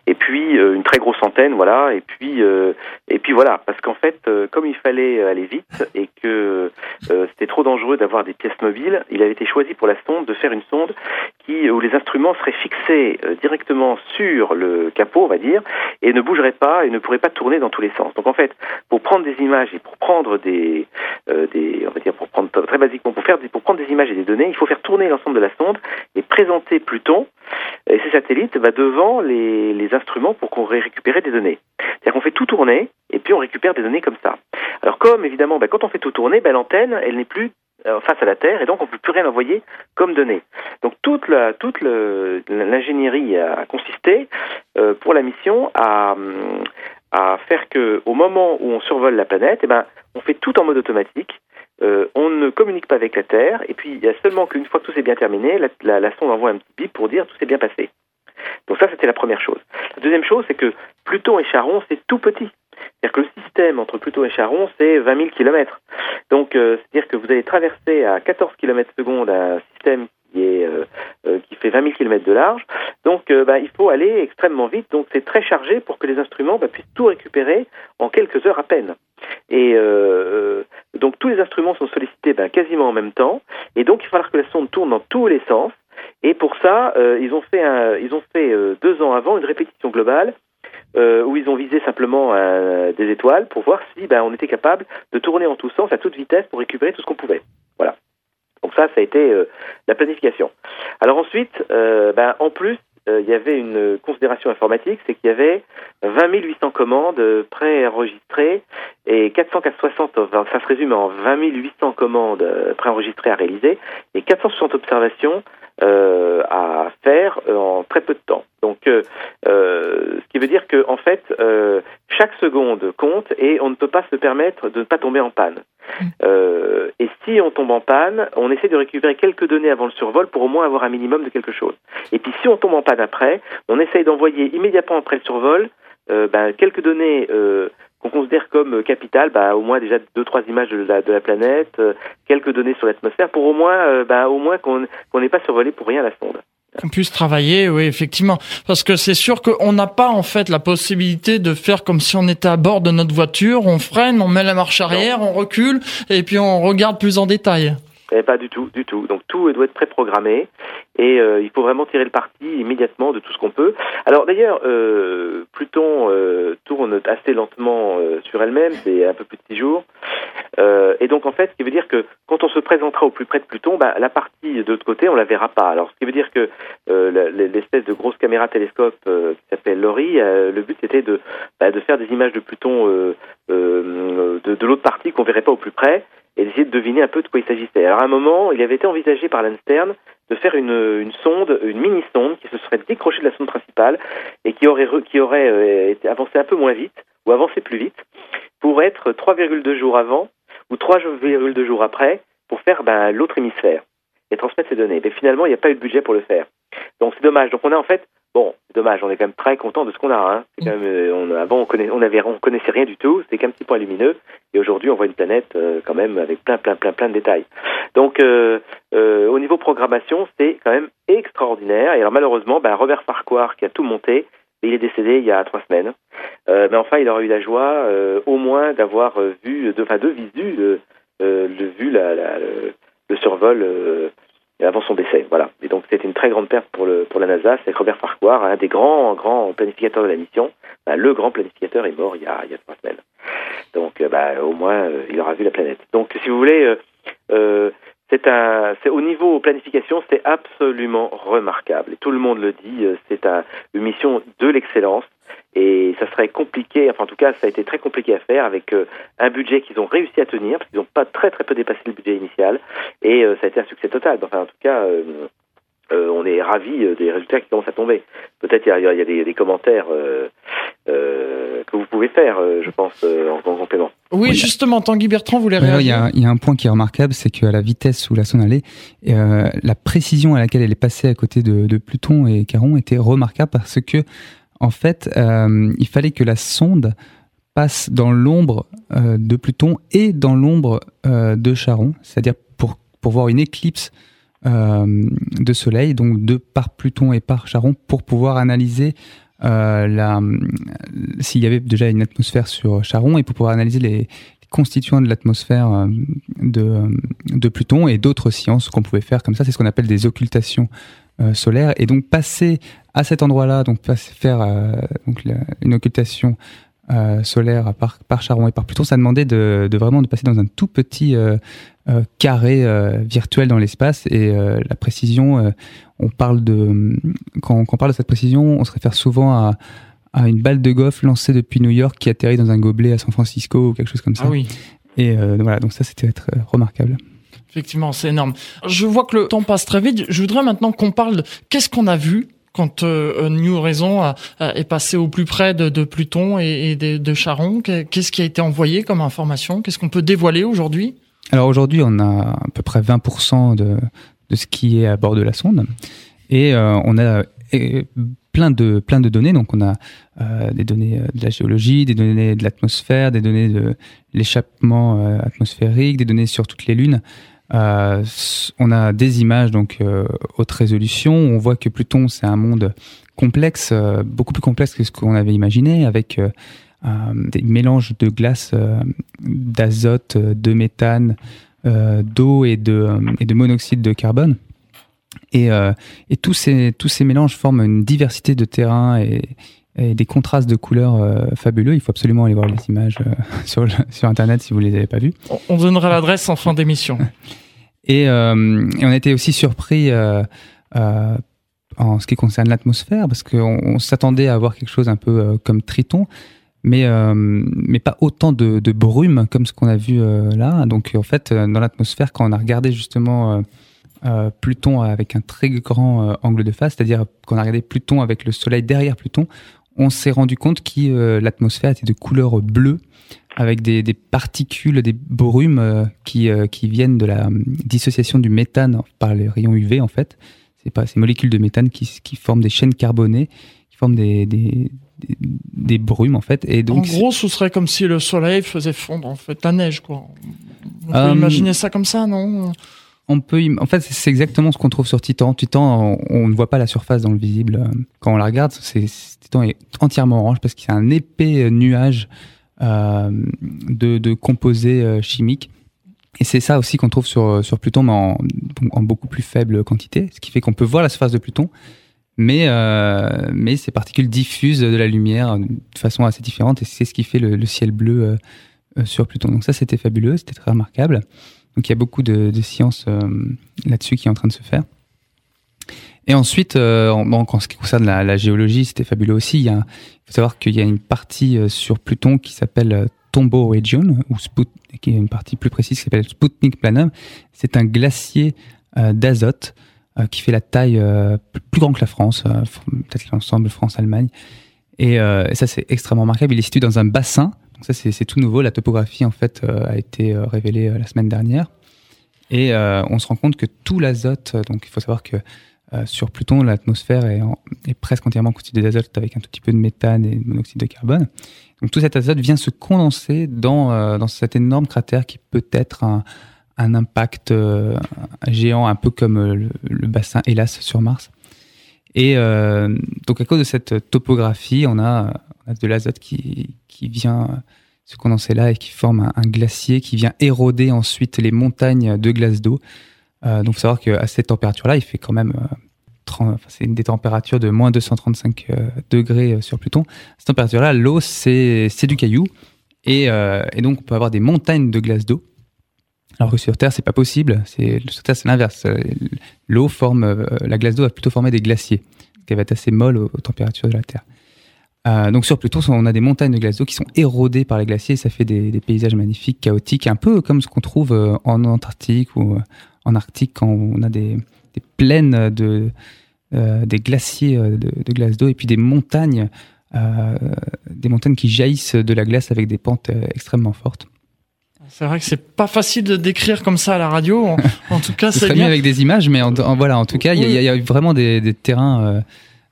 Et puis euh, une très grosse antenne, voilà. Et puis euh, et puis voilà, parce qu'en fait, euh, comme il fallait aller vite et que c'était trop dangereux d'avoir des pièces mobiles, il avait été choisi pour la sonde de faire une sonde qui où les instruments seraient fixés directement sur le capot, on va dire, et ne bougeraient pas et ne pourraient pas tourner dans tous les sens. Donc en fait, pour prendre des images et pour prendre des des on va dire pour prendre très basiquement pour faire pour prendre des images et des données, il faut faire tourner l'ensemble de la sonde et présenter Pluton et ces satellites va devant les, instruments pour qu'on récupère des données. C'est-à-dire qu'on fait tout tourner et puis on récupère des données comme ça. Alors comme évidemment, ben, quand on fait tout tourner, ben, l'antenne, elle n'est plus euh, face à la Terre et donc on ne peut plus rien envoyer comme données. Donc toute l'ingénierie a consisté euh, pour la mission à, à faire que au moment où on survole la planète, eh ben on fait tout en mode automatique euh, on ne communique pas avec la Terre, et puis il y a seulement qu'une fois que tout s'est bien terminé, la, la, sonde envoie un petit bip pour dire tout s'est bien passé. Donc ça, c'était la première chose. La deuxième chose, c'est que Pluton et Charon, c'est tout petit. C'est-à-dire que le système entre Pluton et Charon, c'est 20 000 km. Donc, euh, c'est-à-dire que vous allez traverser à 14 km secondes un système euh, euh, qui fait 20 000 km de large. Donc, bah, il faut aller extrêmement vite. Donc, c'est très chargé pour que les instruments bah, puissent tout récupérer en quelques heures à peine. Et donc, tous les instruments sont sollicités bah, quasiment en même temps. Et donc, il va que la sonde tourne dans tous les sens. Et pour ça, ils ont fait, ils ont fait deux ans avant une répétition globale euh, où ils ont visé simplement euh, des étoiles pour voir si on était capable de tourner en tous sens à toute vitesse pour récupérer tout ce qu'on pouvait. Voilà. Donc ça, ça a été euh, la planification. Alors ensuite, ben, en plus, il y avait une considération informatique, c'est qu'il y avait 20 800 commandes préenregistrées et 460, ça se résume en 20 800 commandes préenregistrées à réaliser et 460 observations euh, à faire euh, en très peu de temps. Donc, euh, euh, ce qui veut dire que en fait, euh, chaque seconde compte et on ne peut pas se permettre de ne pas tomber en panne. Et si on tombe en panne, on essaie de récupérer quelques données avant le survol pour au moins avoir un minimum de quelque chose. Et puis, si on tombe en panne après, on essaye d'envoyer immédiatement après le survol ben, quelques données comme euh, capital, bah, au moins déjà deux trois images de la, de la planète, euh, quelques données sur l'atmosphère, pour au moins, euh, bah, au moins qu'on qu'on n'ait pas survolé pour rien la sonde. Qu'on puisse travailler, oui, effectivement, parce que c'est sûr qu'on n'a pas en fait la possibilité de faire comme si on était à bord de notre voiture, on freine, on met la marche arrière, on recule, et puis on regarde plus en détail. Eh, pas du tout, du tout. Donc tout doit être préprogrammé et euh, il faut vraiment tirer le parti immédiatement de tout ce qu'on peut. Alors d'ailleurs, euh, Pluton euh, tourne assez lentement euh, sur elle-même, c'est un peu plus de six jours. Euh, et donc en fait, ce qui veut dire que quand on se présentera au plus près de Pluton, bah, la partie de l'autre côté, on la verra pas. Alors ce qui veut dire que l'espèce de grosse caméra télescope qui s'appelle LORI, le but c'était de, bah, de faire des images de Pluton de, de l'autre partie qu'on verrait pas au plus près et d'essayer de deviner un peu de quoi il s'agissait. Alors à un moment, il avait été envisagé par Lantern de faire une, sonde, une mini-sonde qui se serait décrochée de la sonde principale et qui aurait, qui aurait euh, été avancé un peu moins vite ou avancé plus vite pour être 3,2 jours avant ou 3,2 jours après pour faire ben, l'autre hémisphère et transmettre ces données. Mais finalement, il n'y a pas eu de budget pour le faire. Donc c'est dommage. Donc on a en fait Bon, dommage, on est quand même très content de ce qu'on a. Hein. Quand même, euh, on, avant, on connaissait rien du tout, c'était qu'un petit point lumineux, et aujourd'hui, on voit une planète euh, quand même avec plein, plein, plein, plein de détails. Donc, euh, au niveau programmation, c'est quand même extraordinaire. Et alors, malheureusement, ben, Robert Farquhar, qui a tout monté, il est décédé il y a trois semaines. mais enfin, il aura eu la joie, au moins, d'avoir vu, de, enfin, de visu, vu la, la, le survol avant son décès. Voilà. Et donc c'était une très grande perte pour, le, pour la NASA. C'est Robert Farquhar, un des grands, grands planificateurs de la mission. Ben, le grand planificateur est mort il y a, il y a trois semaines. Donc euh, ben, au moins, euh, il aura vu la planète. Donc si vous voulez, euh, c'est un, c'est au niveau planification, c'est absolument remarquable. Et tout le monde le dit, c'est un, une mission de l'excellence. Et ça serait compliqué, enfin en tout cas ça a été très compliqué à faire avec euh, un budget qu'ils ont réussi à tenir, parce qu'ils n'ont pas très très peu dépassé le budget initial, et euh, ça a été un succès total. Enfin en tout cas, euh, on est ravis des résultats qui commencent à tomber. Peut-être il y a, y a des, des, commentaires que vous pouvez faire, je pense, en, en, complément. Oui, justement, Tanguy Bertrand voulait réagir. Il y, a, il y, a un point qui est remarquable, c'est qu'à la vitesse où la sonde allait, la précision à laquelle elle est passée à côté de, de Pluton et Charon était remarquable parce que en fait, euh, il fallait que la sonde passe dans l'ombre euh, de Pluton et dans l'ombre euh, de Charon, c'est-à-dire pour, pour voir une éclipse de Soleil, donc de par Pluton et par Charon, pour pouvoir analyser s'il y avait déjà une atmosphère sur Charon et pour pouvoir analyser les, constituants de l'atmosphère de, de, Pluton et d'autres sciences qu'on pouvait faire comme ça. C'est ce qu'on appelle des occultations solaire et donc passer à cet endroit-là, donc faire euh, donc une occultation euh, solaire par, par Charon et par Pluton, ça demandait de, de, vraiment de passer dans un tout petit carré virtuel dans l'espace et la précision, on parle de quand, quand, on parle de cette précision, on se réfère souvent à, à une balle de golf lancée depuis New York qui atterrit dans un gobelet à San Francisco ou quelque chose comme ça. Ah oui. Et voilà, donc ça c'était être remarquable. Effectivement, c'est énorme. Je vois que le temps passe très vite. Je voudrais maintenant qu'on parle de qu'est-ce qu'on a vu quand euh, New Horizon est passé au plus près de, Pluton et, de, Charon. Qu'est-ce qui a été envoyé comme information? Qu'est-ce qu'on peut dévoiler aujourd'hui? Alors aujourd'hui, on a à peu près 20% de, ce qui est à bord de la sonde. Et euh, on a plein de, plein de données. Donc on a euh, des données de la géologie, des données de l'atmosphère, des données de l'échappement atmosphérique, des données sur toutes les lunes. Euh, on a des images donc euh, haute résolution. On voit que Pluton c'est un monde complexe, euh, beaucoup plus complexe que ce qu'on avait imaginé, avec des mélanges de glace, d'azote, de méthane, d'eau et de, monoxyde de carbone. Et, et, tous ces tous ces mélanges forment une diversité de terrains et, et des contrastes de couleurs euh, fabuleux. Il faut absolument aller voir les images euh, sur, sur Internet si vous les avez pas vues. On donnera l'adresse en fin d'émission. et, euh, et, on a été aussi surpris en ce qui concerne l'atmosphère, parce qu'on on, s'attendait à avoir quelque chose un peu comme Triton, mais, mais pas autant de, de, brume comme ce qu'on a vu là. Donc en fait, dans l'atmosphère, quand on a regardé justement... Pluton avec un très grand angle de face, c'est-à-dire qu'on a regardé Pluton avec le Soleil derrière Pluton, on s'est rendu compte que euh, l'atmosphère était de couleur bleue avec des, des particules, des brumes euh, qui, euh, qui viennent de la dissociation du méthane par les rayons UV en fait. C'est pas ces molécules de méthane qui, qui forment des chaînes carbonées, qui forment des, des, des, brumes en fait. Et donc, en gros, ce serait comme si le soleil faisait fondre en fait la neige quoi. On peut imaginer ça comme ça, non? On peut, en fait, c'est exactement ce qu'on trouve sur Titan. Titan, on, ne voit pas la surface dans le visible. Quand on la regarde, c'est, Titan est entièrement orange parce qu'il y a un épais nuage euh, de, composés euh, chimiques. Et c'est ça aussi qu'on trouve sur, sur Pluton, mais en, beaucoup plus faible quantité, ce qui fait qu'on peut voir la surface de Pluton, mais, euh, mais ces particules diffusent de la lumière de façon assez différente, et c'est ce qui fait le, ciel bleu euh, euh, sur Pluton. Donc ça, c'était fabuleux, c'était très remarquable. Donc il y a beaucoup de, de sciences euh, là-dessus qui est en train de se faire. Et ensuite, euh, en, ce qui concerne la, géologie, c'était fabuleux aussi. Il, faut savoir qu'il y a une partie sur Pluton qui s'appelle Tombaugh Region, ou Sput, qui est une partie plus précise qui s'appelle Sputnik Planum. C'est un glacier euh, d'azote euh, qui fait la taille euh, plus grand que la France, peut-être l'ensemble France-Allemagne. Et, ça, c'est extrêmement remarquable. Il est situé dans un bassin. Ça, c'est tout nouveau. La topographie, en fait, a été révélée la semaine dernière. Et on se rend compte que tout l'azote, donc il faut savoir que sur Pluton, l'atmosphère est, presque entièrement constituée d'azote avec un tout petit peu de méthane et de monoxyde de carbone. Donc tout cet azote vient se condenser dans, euh, cet énorme cratère qui peut être un, impact euh, géant, un peu comme euh, le, bassin Hélas sur Mars. Et donc à cause de cette topographie, on a, de l'azote qui, vient se condenser là et qui forme un, glacier qui vient éroder ensuite les montagnes de glace d'eau. Euh, donc, faut savoir qu'à cette température-là, il fait quand même c'est une des températures de moins 235 euh, degrés euh, sur Pluton. cette température-là, l'eau, c'est du caillou. Euh, et, donc, on peut avoir des montagnes de glace d'eau. Alors que sur Terre, c'est pas possible. Sur Terre, c'est l'inverse. L'eau forme, la glace d'eau va plutôt former des glaciers, qui va être assez molle aux, températures de la Terre. Euh, donc sur Pluton, on a des montagnes de glace d'eau qui sont érodées par les glaciers. Ça fait des, paysages magnifiques, chaotiques, un peu comme ce qu'on trouve en Antarctique ou en Arctique quand on a des, plaines de, euh, des glaciers euh, de, glace d'eau et puis des montagnes, euh, des montagnes qui jaillissent de la glace avec des pentes extrêmement fortes. C'est vrai que c'est pas facile de décrire comme ça à la radio. En, tout cas, c'est bien avec des images, mais en, voilà, en tout cas, il y, y, a vraiment des, des terrains,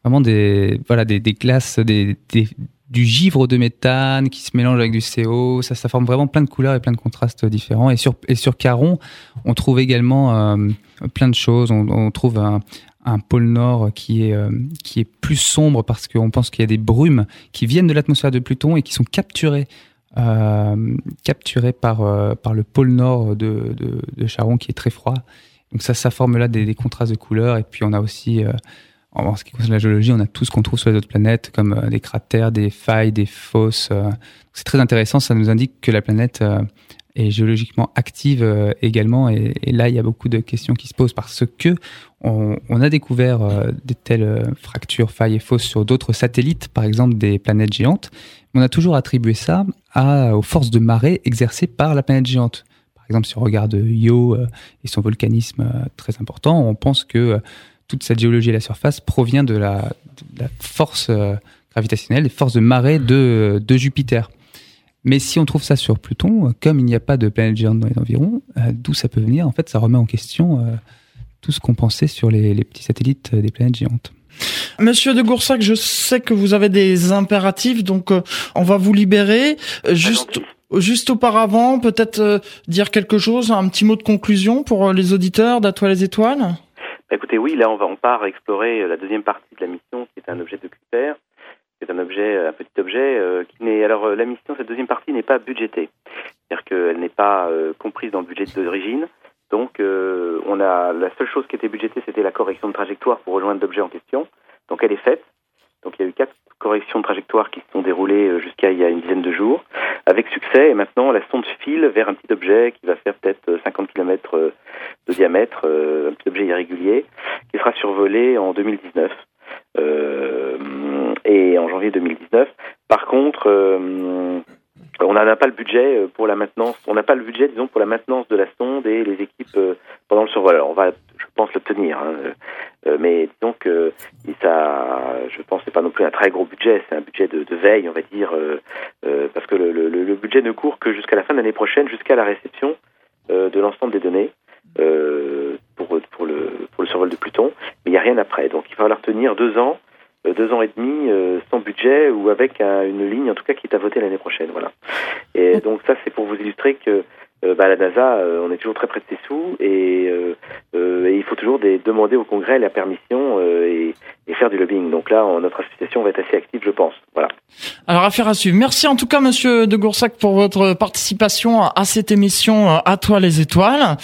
vraiment des voilà des, des glaces, des, des, du givre de méthane qui se mélange avec du CO. Ça, ça forme vraiment plein de couleurs et plein de contrastes différents. Et sur, et sur Caron, on trouve également euh, plein de choses. On, on trouve un, un, pôle nord qui est, euh, qui est plus sombre parce qu'on pense qu'il y a des brumes qui viennent de l'atmosphère de Pluton et qui sont capturées. Euh, capturées par, euh, par le pôle nord de, de, de, Charon qui est très froid. Donc ça, ça forme là des, des contrastes de couleurs. Et puis on a aussi en ce qui concerne la géologie, on a tout ce qu'on trouve sur les autres planètes, comme euh, des cratères, des failles, des fosses. Euh. c'est très intéressant, ça nous indique que la planète euh, est géologiquement active également. Et, là, il y a beaucoup de questions qui se posent parce que on, a découvert des telles fractures, failles et fosses sur d'autres satellites, par exemple des planètes géantes. On a toujours attribué ça aux forces de marée exercées par la planète géante. Par exemple, si on regarde Io et son volcanisme très important, on pense que toute cette géologie à la surface provient de la, force euh, gravitationnelle, des forces de marée de, Jupiter. Mais si on trouve ça sur Pluton, comme il n'y a pas de planète géante dans les environs, euh, d'où ça peut venir En fait, ça remet en question euh, tout ce qu'on pensait sur les, petits satellites des planètes géantes. Monsieur de Goursac, je sais que vous avez des impératifs, donc on va vous libérer. Juste, juste auparavant, peut-être dire quelque chose, un petit mot de conclusion pour les auditeurs d'Atoile les Étoiles? Bah, écoutez, oui, là on va on part explorer euh, la deuxième partie de la mission, qui est un objet de critère, qui est un objet, euh, un petit objet euh, qui n'est. Alors la mission, cette deuxième partie n'est pas budgétée, c'est-à-dire qu'elle n'est pas comprise dans le budget d'origine. Donc on a la seule chose qui était budgétée, c'était la correction de trajectoire pour rejoindre l'objet en question. Donc elle est faite. Donc il y a eu quatre corrections de trajectoire qui se sont déroulées jusqu'à il y a une dizaine de jours, avec succès. Et maintenant, la sonde file vers un petit objet qui va faire peut-être 50 km de diamètre, euh, un petit objet irrégulier, qui sera survolé en 2019 euh, et en janvier 2019. Par contre, euh, on n'a pas le budget pour la maintenance. On n'a pas le budget, disons, pour la maintenance de la sonde et les équipes pendant le survol. Alors, on va, je pense, l'obtenir. Hein. mais disons que ça, je pense, c'est pas non plus un très gros budget. C'est un budget de, veille, on va dire, parce que le, le, le, budget ne court que jusqu'à la fin de l'année prochaine, jusqu'à la réception de l'ensemble des données. Euh, pour, pour, le, pour le survol de Pluton, mais il n'y a rien après. Donc il va falloir tenir deux ans, euh, deux ans et demi euh, sans budget ou avec une ligne en tout cas qui est à voter l'année prochaine. Voilà. Et donc ça c'est pour vous illustrer que bah, la NASA, on est toujours très près de ses sous et, et il faut toujours des, demander au Congrès la permission et, et faire du lobbying. Donc là, notre association va être assez active, je pense. Voilà. Alors affaire à suivre. Merci en tout cas, Monsieur de Goursac, pour votre participation à cette émission euh, À toi les étoiles.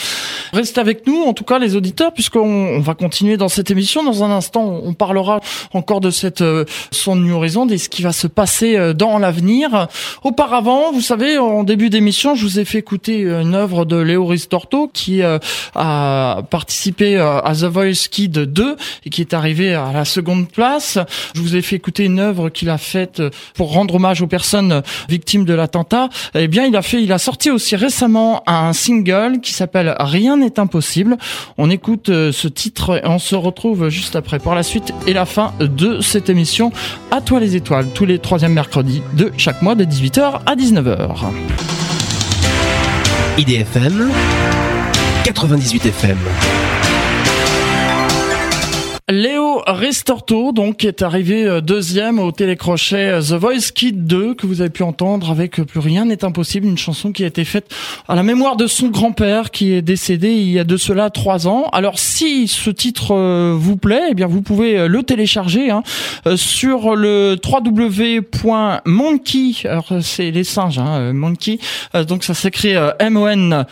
Restez avec nous, en tout cas les auditeurs, puisqu'on on va continuer dans cette émission. Dans un instant, on parlera encore de cette euh, son New Horizon et ce qui va se passer euh, dans l'avenir. Auparavant, vous savez, en début d'émission, je vous ai fait écouter une œuvre de Léo Ristorto qui a participé à The Voice Kid 2 et qui est arrivé à la seconde place. Je vous ai fait écouter une œuvre qu'il a faite pour rendre hommage aux personnes victimes de l'attentat. Eh bien, il a fait, il a sorti aussi récemment un single qui s'appelle Rien n'est impossible. On écoute euh, ce titre et on se retrouve juste après pour la suite et la fin de cette émission À toi les étoiles, tous les troisièmes mercredis de chaque mois de 18h à 19h. IDFM 98 FM. Léo Ristorto, donc, est arrivé euh, deuxième au télécrochet euh, The Voice Kid 2, que vous avez pu entendre avec euh, Plus rien n'est impossible, une chanson qui a été faite à la mémoire de son grand-père qui est décédé il y a de cela trois ans. Alors, si ce titre vous plaît, eh bien, vous pouvez le télécharger hein, sur le www.monkey, alors c'est les singes, hein, Monkey, donc ça s'écrit M-O-N-K-E-Y,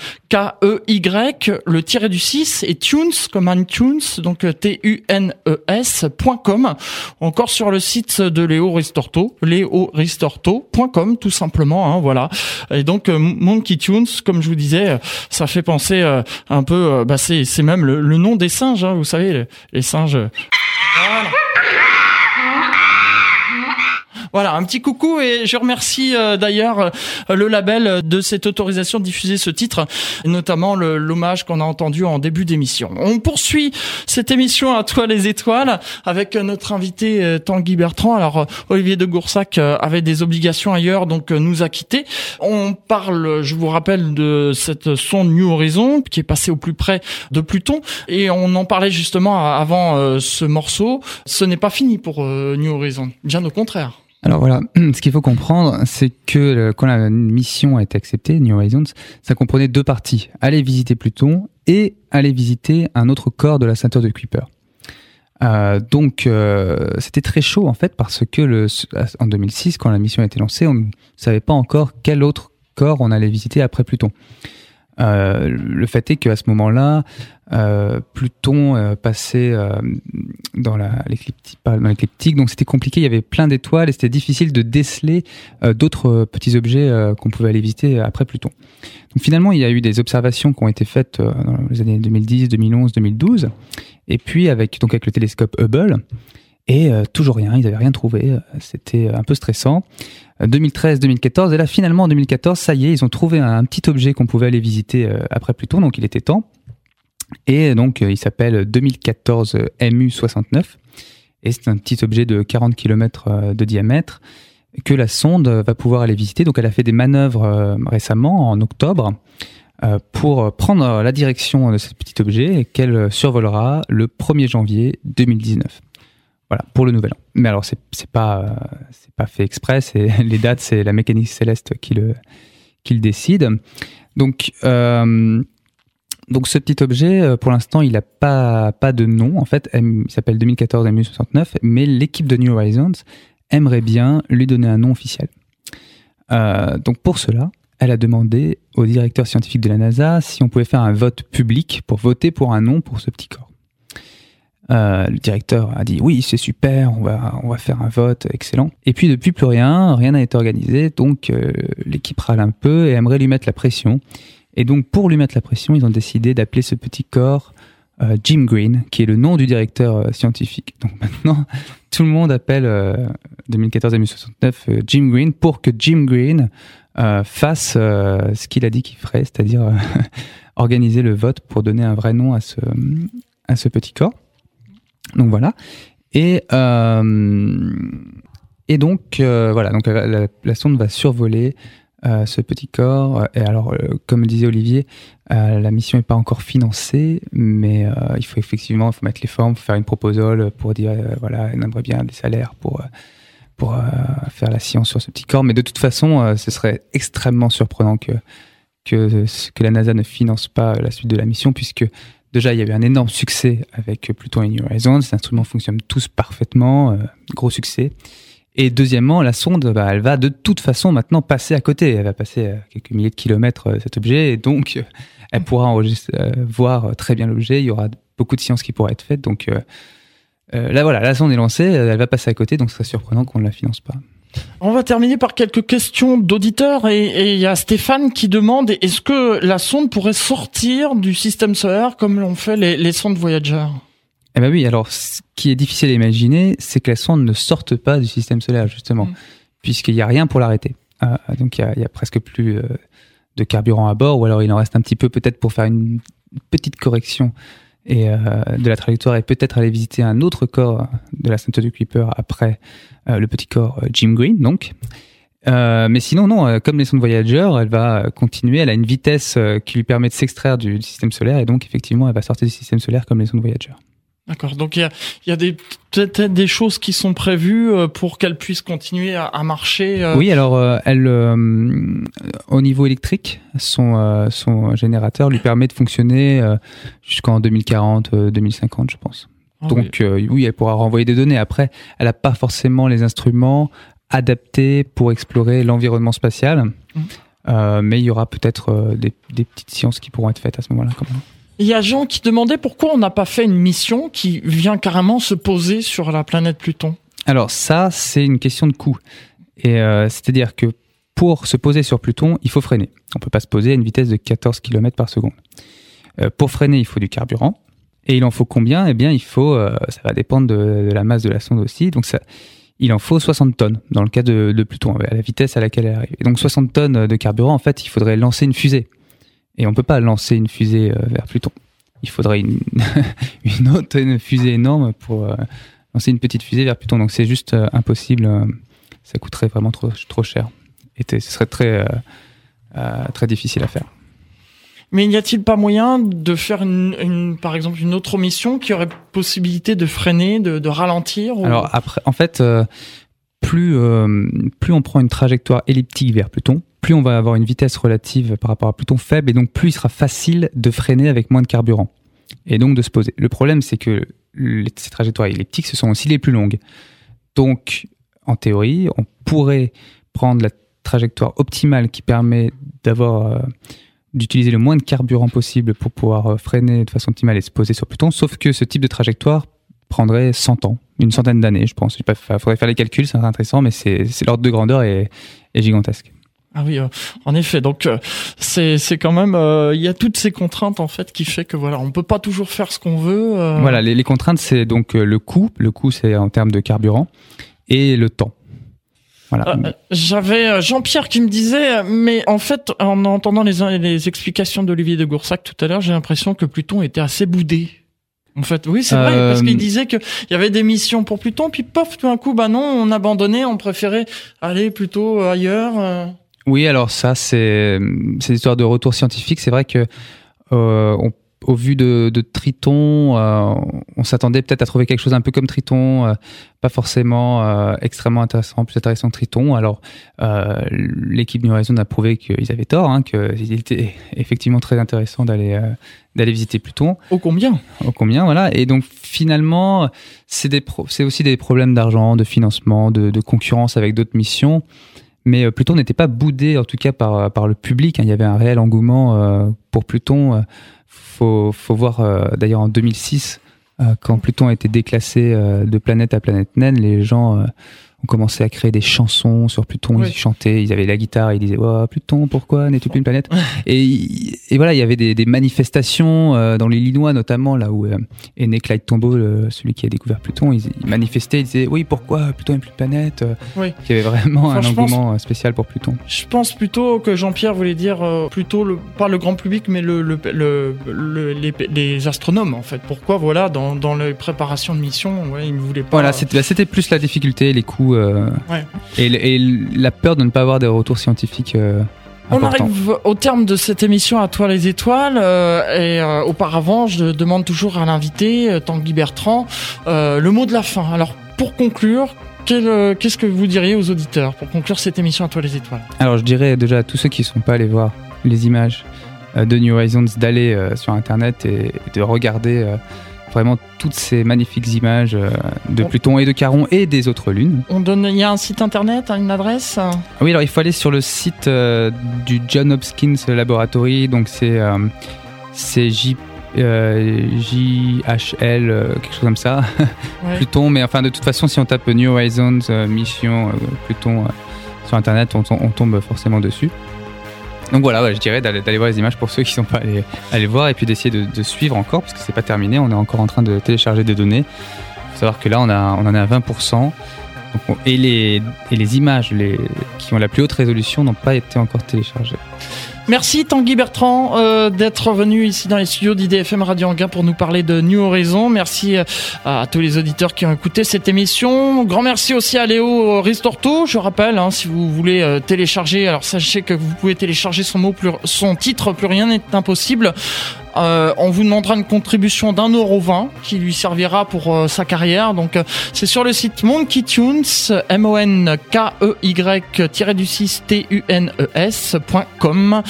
le tiré du 6 et Tunes comme un Tunes, donc T-U-N nes.com, encore sur le site de Léo Ristorto, léoristorto.com tout simplement, hein, voilà. Et donc euh, Monkey Tunes, comme je vous disais, ça fait penser euh, un peu, euh, bah c'est c'est même le, nom des singes, hein, vous savez, les, singes. Voilà, un petit coucou et je remercie euh, d'ailleurs euh, le label de cette autorisation de diffuser ce titre, notamment l'hommage qu'on a entendu en début d'émission. On poursuit cette émission à toi les étoiles avec notre invité euh, Tanguy Bertrand. Alors Olivier de Goursac avait des obligations ailleurs, donc nous a quittés. On parle, je vous rappelle, de cette son New Horizon qui est passé au plus près de Pluton et on en parlait justement avant ce morceau. Ce n'est pas fini pour New Horizon, bien au contraire. Alors voilà, ce qu'il faut comprendre, c'est que quand la mission a été acceptée, New Horizons, ça comprenait deux parties. Aller visiter Pluton et aller visiter un autre corps de la ceinture de Kuiper. Euh, donc euh, c'était très chaud en fait parce que en 2006, quand la mission a été lancée, on ne savait pas encore quel autre corps on allait visiter après Pluton. Euh, le fait est qu'à ce moment-là, euh, Pluton euh, passait euh, dans l'écliptique, donc c'était compliqué. Il y avait plein d'étoiles et c'était difficile de déceler d'autres petits objets qu'on pouvait aller visiter après Pluton. Finalement, il y a eu des observations qui ont été faites dans les années 2010, 2011, 2012, et puis avec avec le télescope Hubble. Et toujours rien, ils n'avaient rien trouvé. C'était un peu stressant. 2013-2014, et là finalement en 2014, ça y est, ils ont trouvé un, petit objet qu'on pouvait aller visiter après Pluton, donc il était temps. Et donc, euh, il s'appelle 2014 MU69. Et c'est un petit objet de 40 km euh, de diamètre que la sonde va pouvoir aller visiter. Donc, elle a fait des manœuvres euh, récemment, en octobre, pour prendre la direction de ce petit objet et qu'elle survolera le 1er janvier 2019. Voilà, pour le nouvel an. Mais alors, c'est, c'est pas, c'est pas fait exprès, les dates, c'est la mécanique céleste qui le, qui le décide. Donc, euh, donc ce petit objet, euh, pour l'instant, il n'a pas, de nom. En fait, il s'appelle 2014 MU69, mais l'équipe de New Horizons aimerait bien lui donner un nom officiel. Euh, donc pour cela, elle a demandé au directeur scientifique de la NASA si on pouvait faire un vote public pour voter pour un nom pour ce petit corps. Euh, le directeur a dit oui, c'est super, on va, on va faire un vote, excellent. Et puis depuis plus rien, rien n'a été organisé, donc l'équipe râle un peu et aimerait lui mettre la pression. Et donc, pour lui mettre la pression, ils ont décidé d'appeler ce petit corps euh, Jim Green, qui est le nom du directeur euh, scientifique. Donc maintenant, tout le monde appelle 2014 2069 Jim Green pour que Jim Green euh, fasse ce qu'il a dit qu'il ferait, c'est-à-dire organiser le vote pour donner un vrai nom à ce, à ce petit corps. Donc voilà. Et, et donc, voilà, donc la sonde va survoler euh, ce petit corps. Et alors, euh, comme disait Olivier, euh, la mission n'est pas encore financée, mais il faut effectivement faut mettre les formes, faire une proposal pour dire voilà, on aimerait bien des salaires pour pour faire la science sur ce petit corps. Mais de toute façon, ce serait extrêmement surprenant que que, que la NASA ne finance pas la suite de la mission, puisque déjà, il y avait un énorme succès avec Pluton et New Horizons. Ces instruments fonctionnent tous parfaitement, gros succès. Et deuxièmement, la sonde, bah, elle va de toute façon maintenant passer à côté. Elle va passer à quelques milliers de kilomètres cet objet, et donc elle pourra voir très bien l'objet. Il y aura beaucoup de sciences qui pourraient être faites. Donc là, voilà, la sonde est lancée, elle va passer à côté, donc ce serait surprenant qu'on ne la finance pas. On va terminer par quelques questions d'auditeurs et il y a Stéphane qui demande est-ce que la sonde pourrait sortir du système solaire comme l'ont fait les, sondes Voyager? Eh ben oui, alors ce qui est difficile à imaginer, c'est que la sonde ne sorte pas du système solaire justement, mm. puisqu'il n'y a rien pour l'arrêter. Euh, donc il y, a, presque plus euh, de carburant à bord, ou alors il en reste un petit peu peut-être pour faire une petite correction et euh, de la trajectoire et peut-être aller visiter un autre corps de la ceinture du Kuiper après le petit corps Jim Green donc. mais sinon, non, comme les sondes Voyager, elle va continuer, elle a une vitesse qui lui permet de s'extraire du, système solaire et donc effectivement elle va sortir du système solaire comme les sondes Voyager. D'accord. Donc il y a, y a des peut-être des choses qui sont prévues euh, pour qu'elle puisse continuer à, à marcher. Euh. Oui, alors euh, elle, au niveau électrique, son son générateur lui permet de fonctionner jusqu'en 2040-2050, je pense. Ah Donc oui. elle pourra renvoyer des données. Après, elle n'a pas forcément les instruments adaptés pour explorer l'environnement spatial. Mmh. mais il y aura peut-être des, des petites sciences qui pourront être faites à ce moment-là quand même. Il y a Jean qui demandait pourquoi on n'a pas fait une mission qui vient carrément se poser sur la planète Pluton. Alors ça, c'est une question de coût. Et euh, c'est-à-dire que pour se poser sur Pluton, il faut freiner. On peut pas se poser à une vitesse de 14 km par seconde. Euh, pour freiner, il faut du carburant. Et il en faut combien? Eh bien, il faut, euh, ça va dépendre de, la masse de la sonde aussi. Donc il en faut 60 tonnes dans le cas de, de Pluton, à la vitesse à laquelle elle arrive. Et donc 60 tonnes de carburant, en fait, il faudrait lancer une fusée. Et on peut pas lancer une fusée euh, vers Pluton. Il faudrait une, une autre fusée énorme pour euh, lancer une petite fusée vers Pluton. Donc c'est juste euh, impossible. ça coûterait vraiment trop, trop cher. Et ce serait très, très difficile à faire. Mais n'y a-t-il pas moyen de faire une, par exemple une autre mission qui aurait possibilité de freiner, de, de ralentir Alors après, en fait, plus plus on prend une trajectoire elliptique vers Pluton, plus on va avoir une vitesse relative par rapport à Pluton faible, et donc plus il sera facile de freiner avec moins de carburant, et donc de se poser. Le problème, c'est que ces trajectoires elliptiques, ce sont aussi les plus longues. Donc, en théorie, on pourrait prendre la trajectoire optimale qui permet d'avoir euh, d'utiliser le moins de carburant possible pour pouvoir euh, freiner de façon optimale et se poser sur Pluton, sauf que ce type de trajectoire prendrait 100 ans, une centaine d'années, je pense. Il faudrait faire les calculs, c'est intéressant, mais c'est l'ordre de grandeur est gigantesque. Ah oui, euh, en effet. Donc euh, c'est c'est quand même euh, il y a toutes ces contraintes en fait qui fait que voilà on peut pas toujours faire ce qu'on veut. Voilà les, les contraintes c'est donc le coût, le coût c'est en termes de carburant et le temps. Voilà. J'avais Jean-Pierre qui me disait, mais en fait, en entendant les, les explications d'Olivier de Goursac tout à l'heure, j'ai l'impression que Pluton était assez boudé. En fait, oui, c'est vrai, parce qu'il disait qu'il y avait des missions pour Pluton, puis pof, tout d'un coup, bah non, on abandonnait, on préférait aller plutôt ailleurs. Oui, alors ça, c'est ces histoires de retour scientifique. C'est vrai que euh, au vu de, Triton, euh, on s'attendait peut-être à trouver quelque chose un peu comme Triton, euh, pas forcément extrêmement intéressant, plus intéressant que Triton. Alors, l'équipe New Horizons a prouvé qu'ils avaient tort, hein, qu'il était effectivement très intéressant d'aller d'aller visiter Pluton. Au combien Au combien, voilà. Et donc finalement, c'est c'est aussi des problèmes d'argent, de financement, de, de concurrence avec d'autres missions mais euh, Pluton n'était pas boudé en tout cas par, euh, le public. Hein. Il y avait un réel engouement euh, pour Pluton. Faut, faut voir d'ailleurs en 2006 quand Pluton a été déclassé de planète à planète naine, les gens on commençait à créer des chansons sur Pluton, ils chantaient, ils avaient la guitare, ils disaient oh, Pluton, pourquoi n'est-il plus une planète? Et, et, voilà, il y avait des, des manifestations euh, dans l'Illinois notamment, là où euh, est né Clyde Tombaugh, celui qui a découvert Pluton, ils, manifestaient, ils disaient oui, pourquoi Pluton n'est plus une planète? Oui. Il y avait vraiment un engouement euh, spécial pour Pluton. Je pense plutôt que Jean-Pierre voulait dire plutôt le, pas le grand public, mais le, le, le les, les, astronomes en fait. Pourquoi voilà dans, dans les préparations de mission, ouais, ils ne voulaient pas. Voilà, c'était plus la difficulté, les coûts euh, et, la peur de ne pas avoir des retours scientifiques. Euh, on arrive au terme de cette émission à toi les étoiles euh, et auparavant je demande toujours à l'invité Tanguy Bertrand le mot de la fin. Alors pour conclure, qu'est-ce que vous diriez aux auditeurs pour conclure cette émission à toi les étoiles? Alors je dirais déjà à tous ceux qui ne sont pas allés voir les images de New Horizons d'aller sur Internet et, de regarder vraiment toutes ces magnifiques images de Pluton et de Charon et des autres lunes. On donne, il y a un site internet, une adresse? Oui, alors il faut aller sur le site du John Hopkins Laboratory, donc c'est c'est J euh, JHL, euh, quelque chose comme ça, Pluton. Mais enfin, de toute façon, si on tape New Horizons, euh, mission, Pluton sur Internet, on, tombe forcément dessus. Donc voilà, je dirais d'aller voir les images pour ceux qui ne sont pas allés, voir et puis d'essayer de, suivre encore parce que c'est pas terminé. On est encore en train de télécharger des données. Il faut savoir que là, on, en est à 20%. et, les, et les images qui ont la plus haute résolution n'ont pas été encore téléchargées. Merci Tanguy Bertrand euh, d'être venu ici dans les studios d'IDFM Radio Anguin pour nous parler de New Horizon. Merci euh, à tous les auditeurs qui ont écouté cette émission. Grand merci aussi à Léo Ristorto. Je rappelle, hein, si vous voulez euh, télécharger, alors sachez que vous pouvez télécharger son mot, son titre, plus rien n'est impossible euh, on vous demandera une contribution d'un euro vingt qui lui servira pour euh, sa carrière. Donc euh, c'est sur le site Monkey Tunes, M O N K E Y du 6 T U N E S.com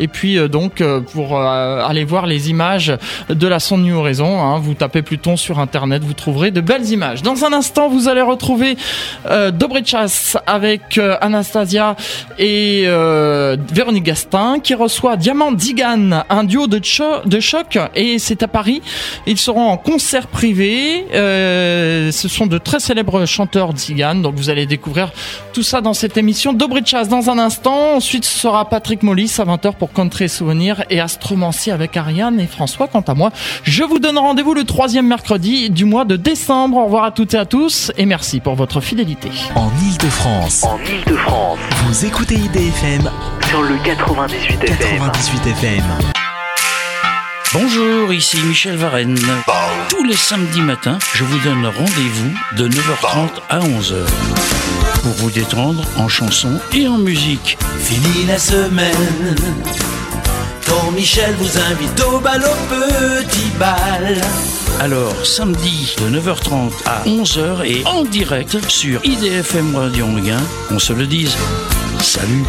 et puis donc pour aller voir les images de la sonde New Horizon, hein, vous tapez Pluton sur internet, vous trouverez de belles images. Dans un instant, vous allez retrouver euh, Dobrechas avec Anastasia et Véronique Gastin qui reçoit Diamant Digan, un duo de, de choc et c'est à Paris. Ils seront en concert privé. Euh, ce sont de très célèbres chanteurs Zigan, donc vous allez découvrir tout ça dans cette émission d'Obrichas dans un instant. Ensuite, ce sera Patrick Mollis à 20h pour Country Souvenir et Astromancie avec Ariane et François. Quant à moi, je vous donne rendez-vous le troisième mercredi du mois de décembre. Au revoir à toutes et à tous et merci pour votre fidélité. En Ile-de-France, en Ile-de-France, vous écoutez IDFM sur le 98 FM. 98 FM. Bonjour, ici Michel Varenne. Tous les samedis matins, je vous donne rendez-vous de 9h30 à 11h pour vous détendre en chansons et en musique. Fini la semaine, quand Michel vous invite au bal au petit bal. Alors, samedi de 9h30 à 11h et en direct sur IDFM Radio Anguin, on se le dise. Salut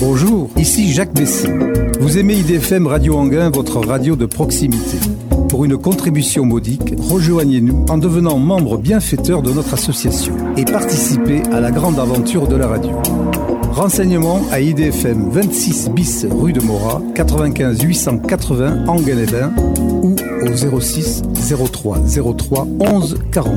Bonjour, ici Jacques Bessy. Vous aimez IDFM Radio Anguin, votre radio de proximité. Pour une contribution modique, rejoignez-nous en devenant membre bienfaiteur de notre association et participez à la grande aventure de la radio. Renseignements à IDFM 26 bis rue de Morat, 95 880 Anguin-les-Bains ou au 06 03 03 11 40.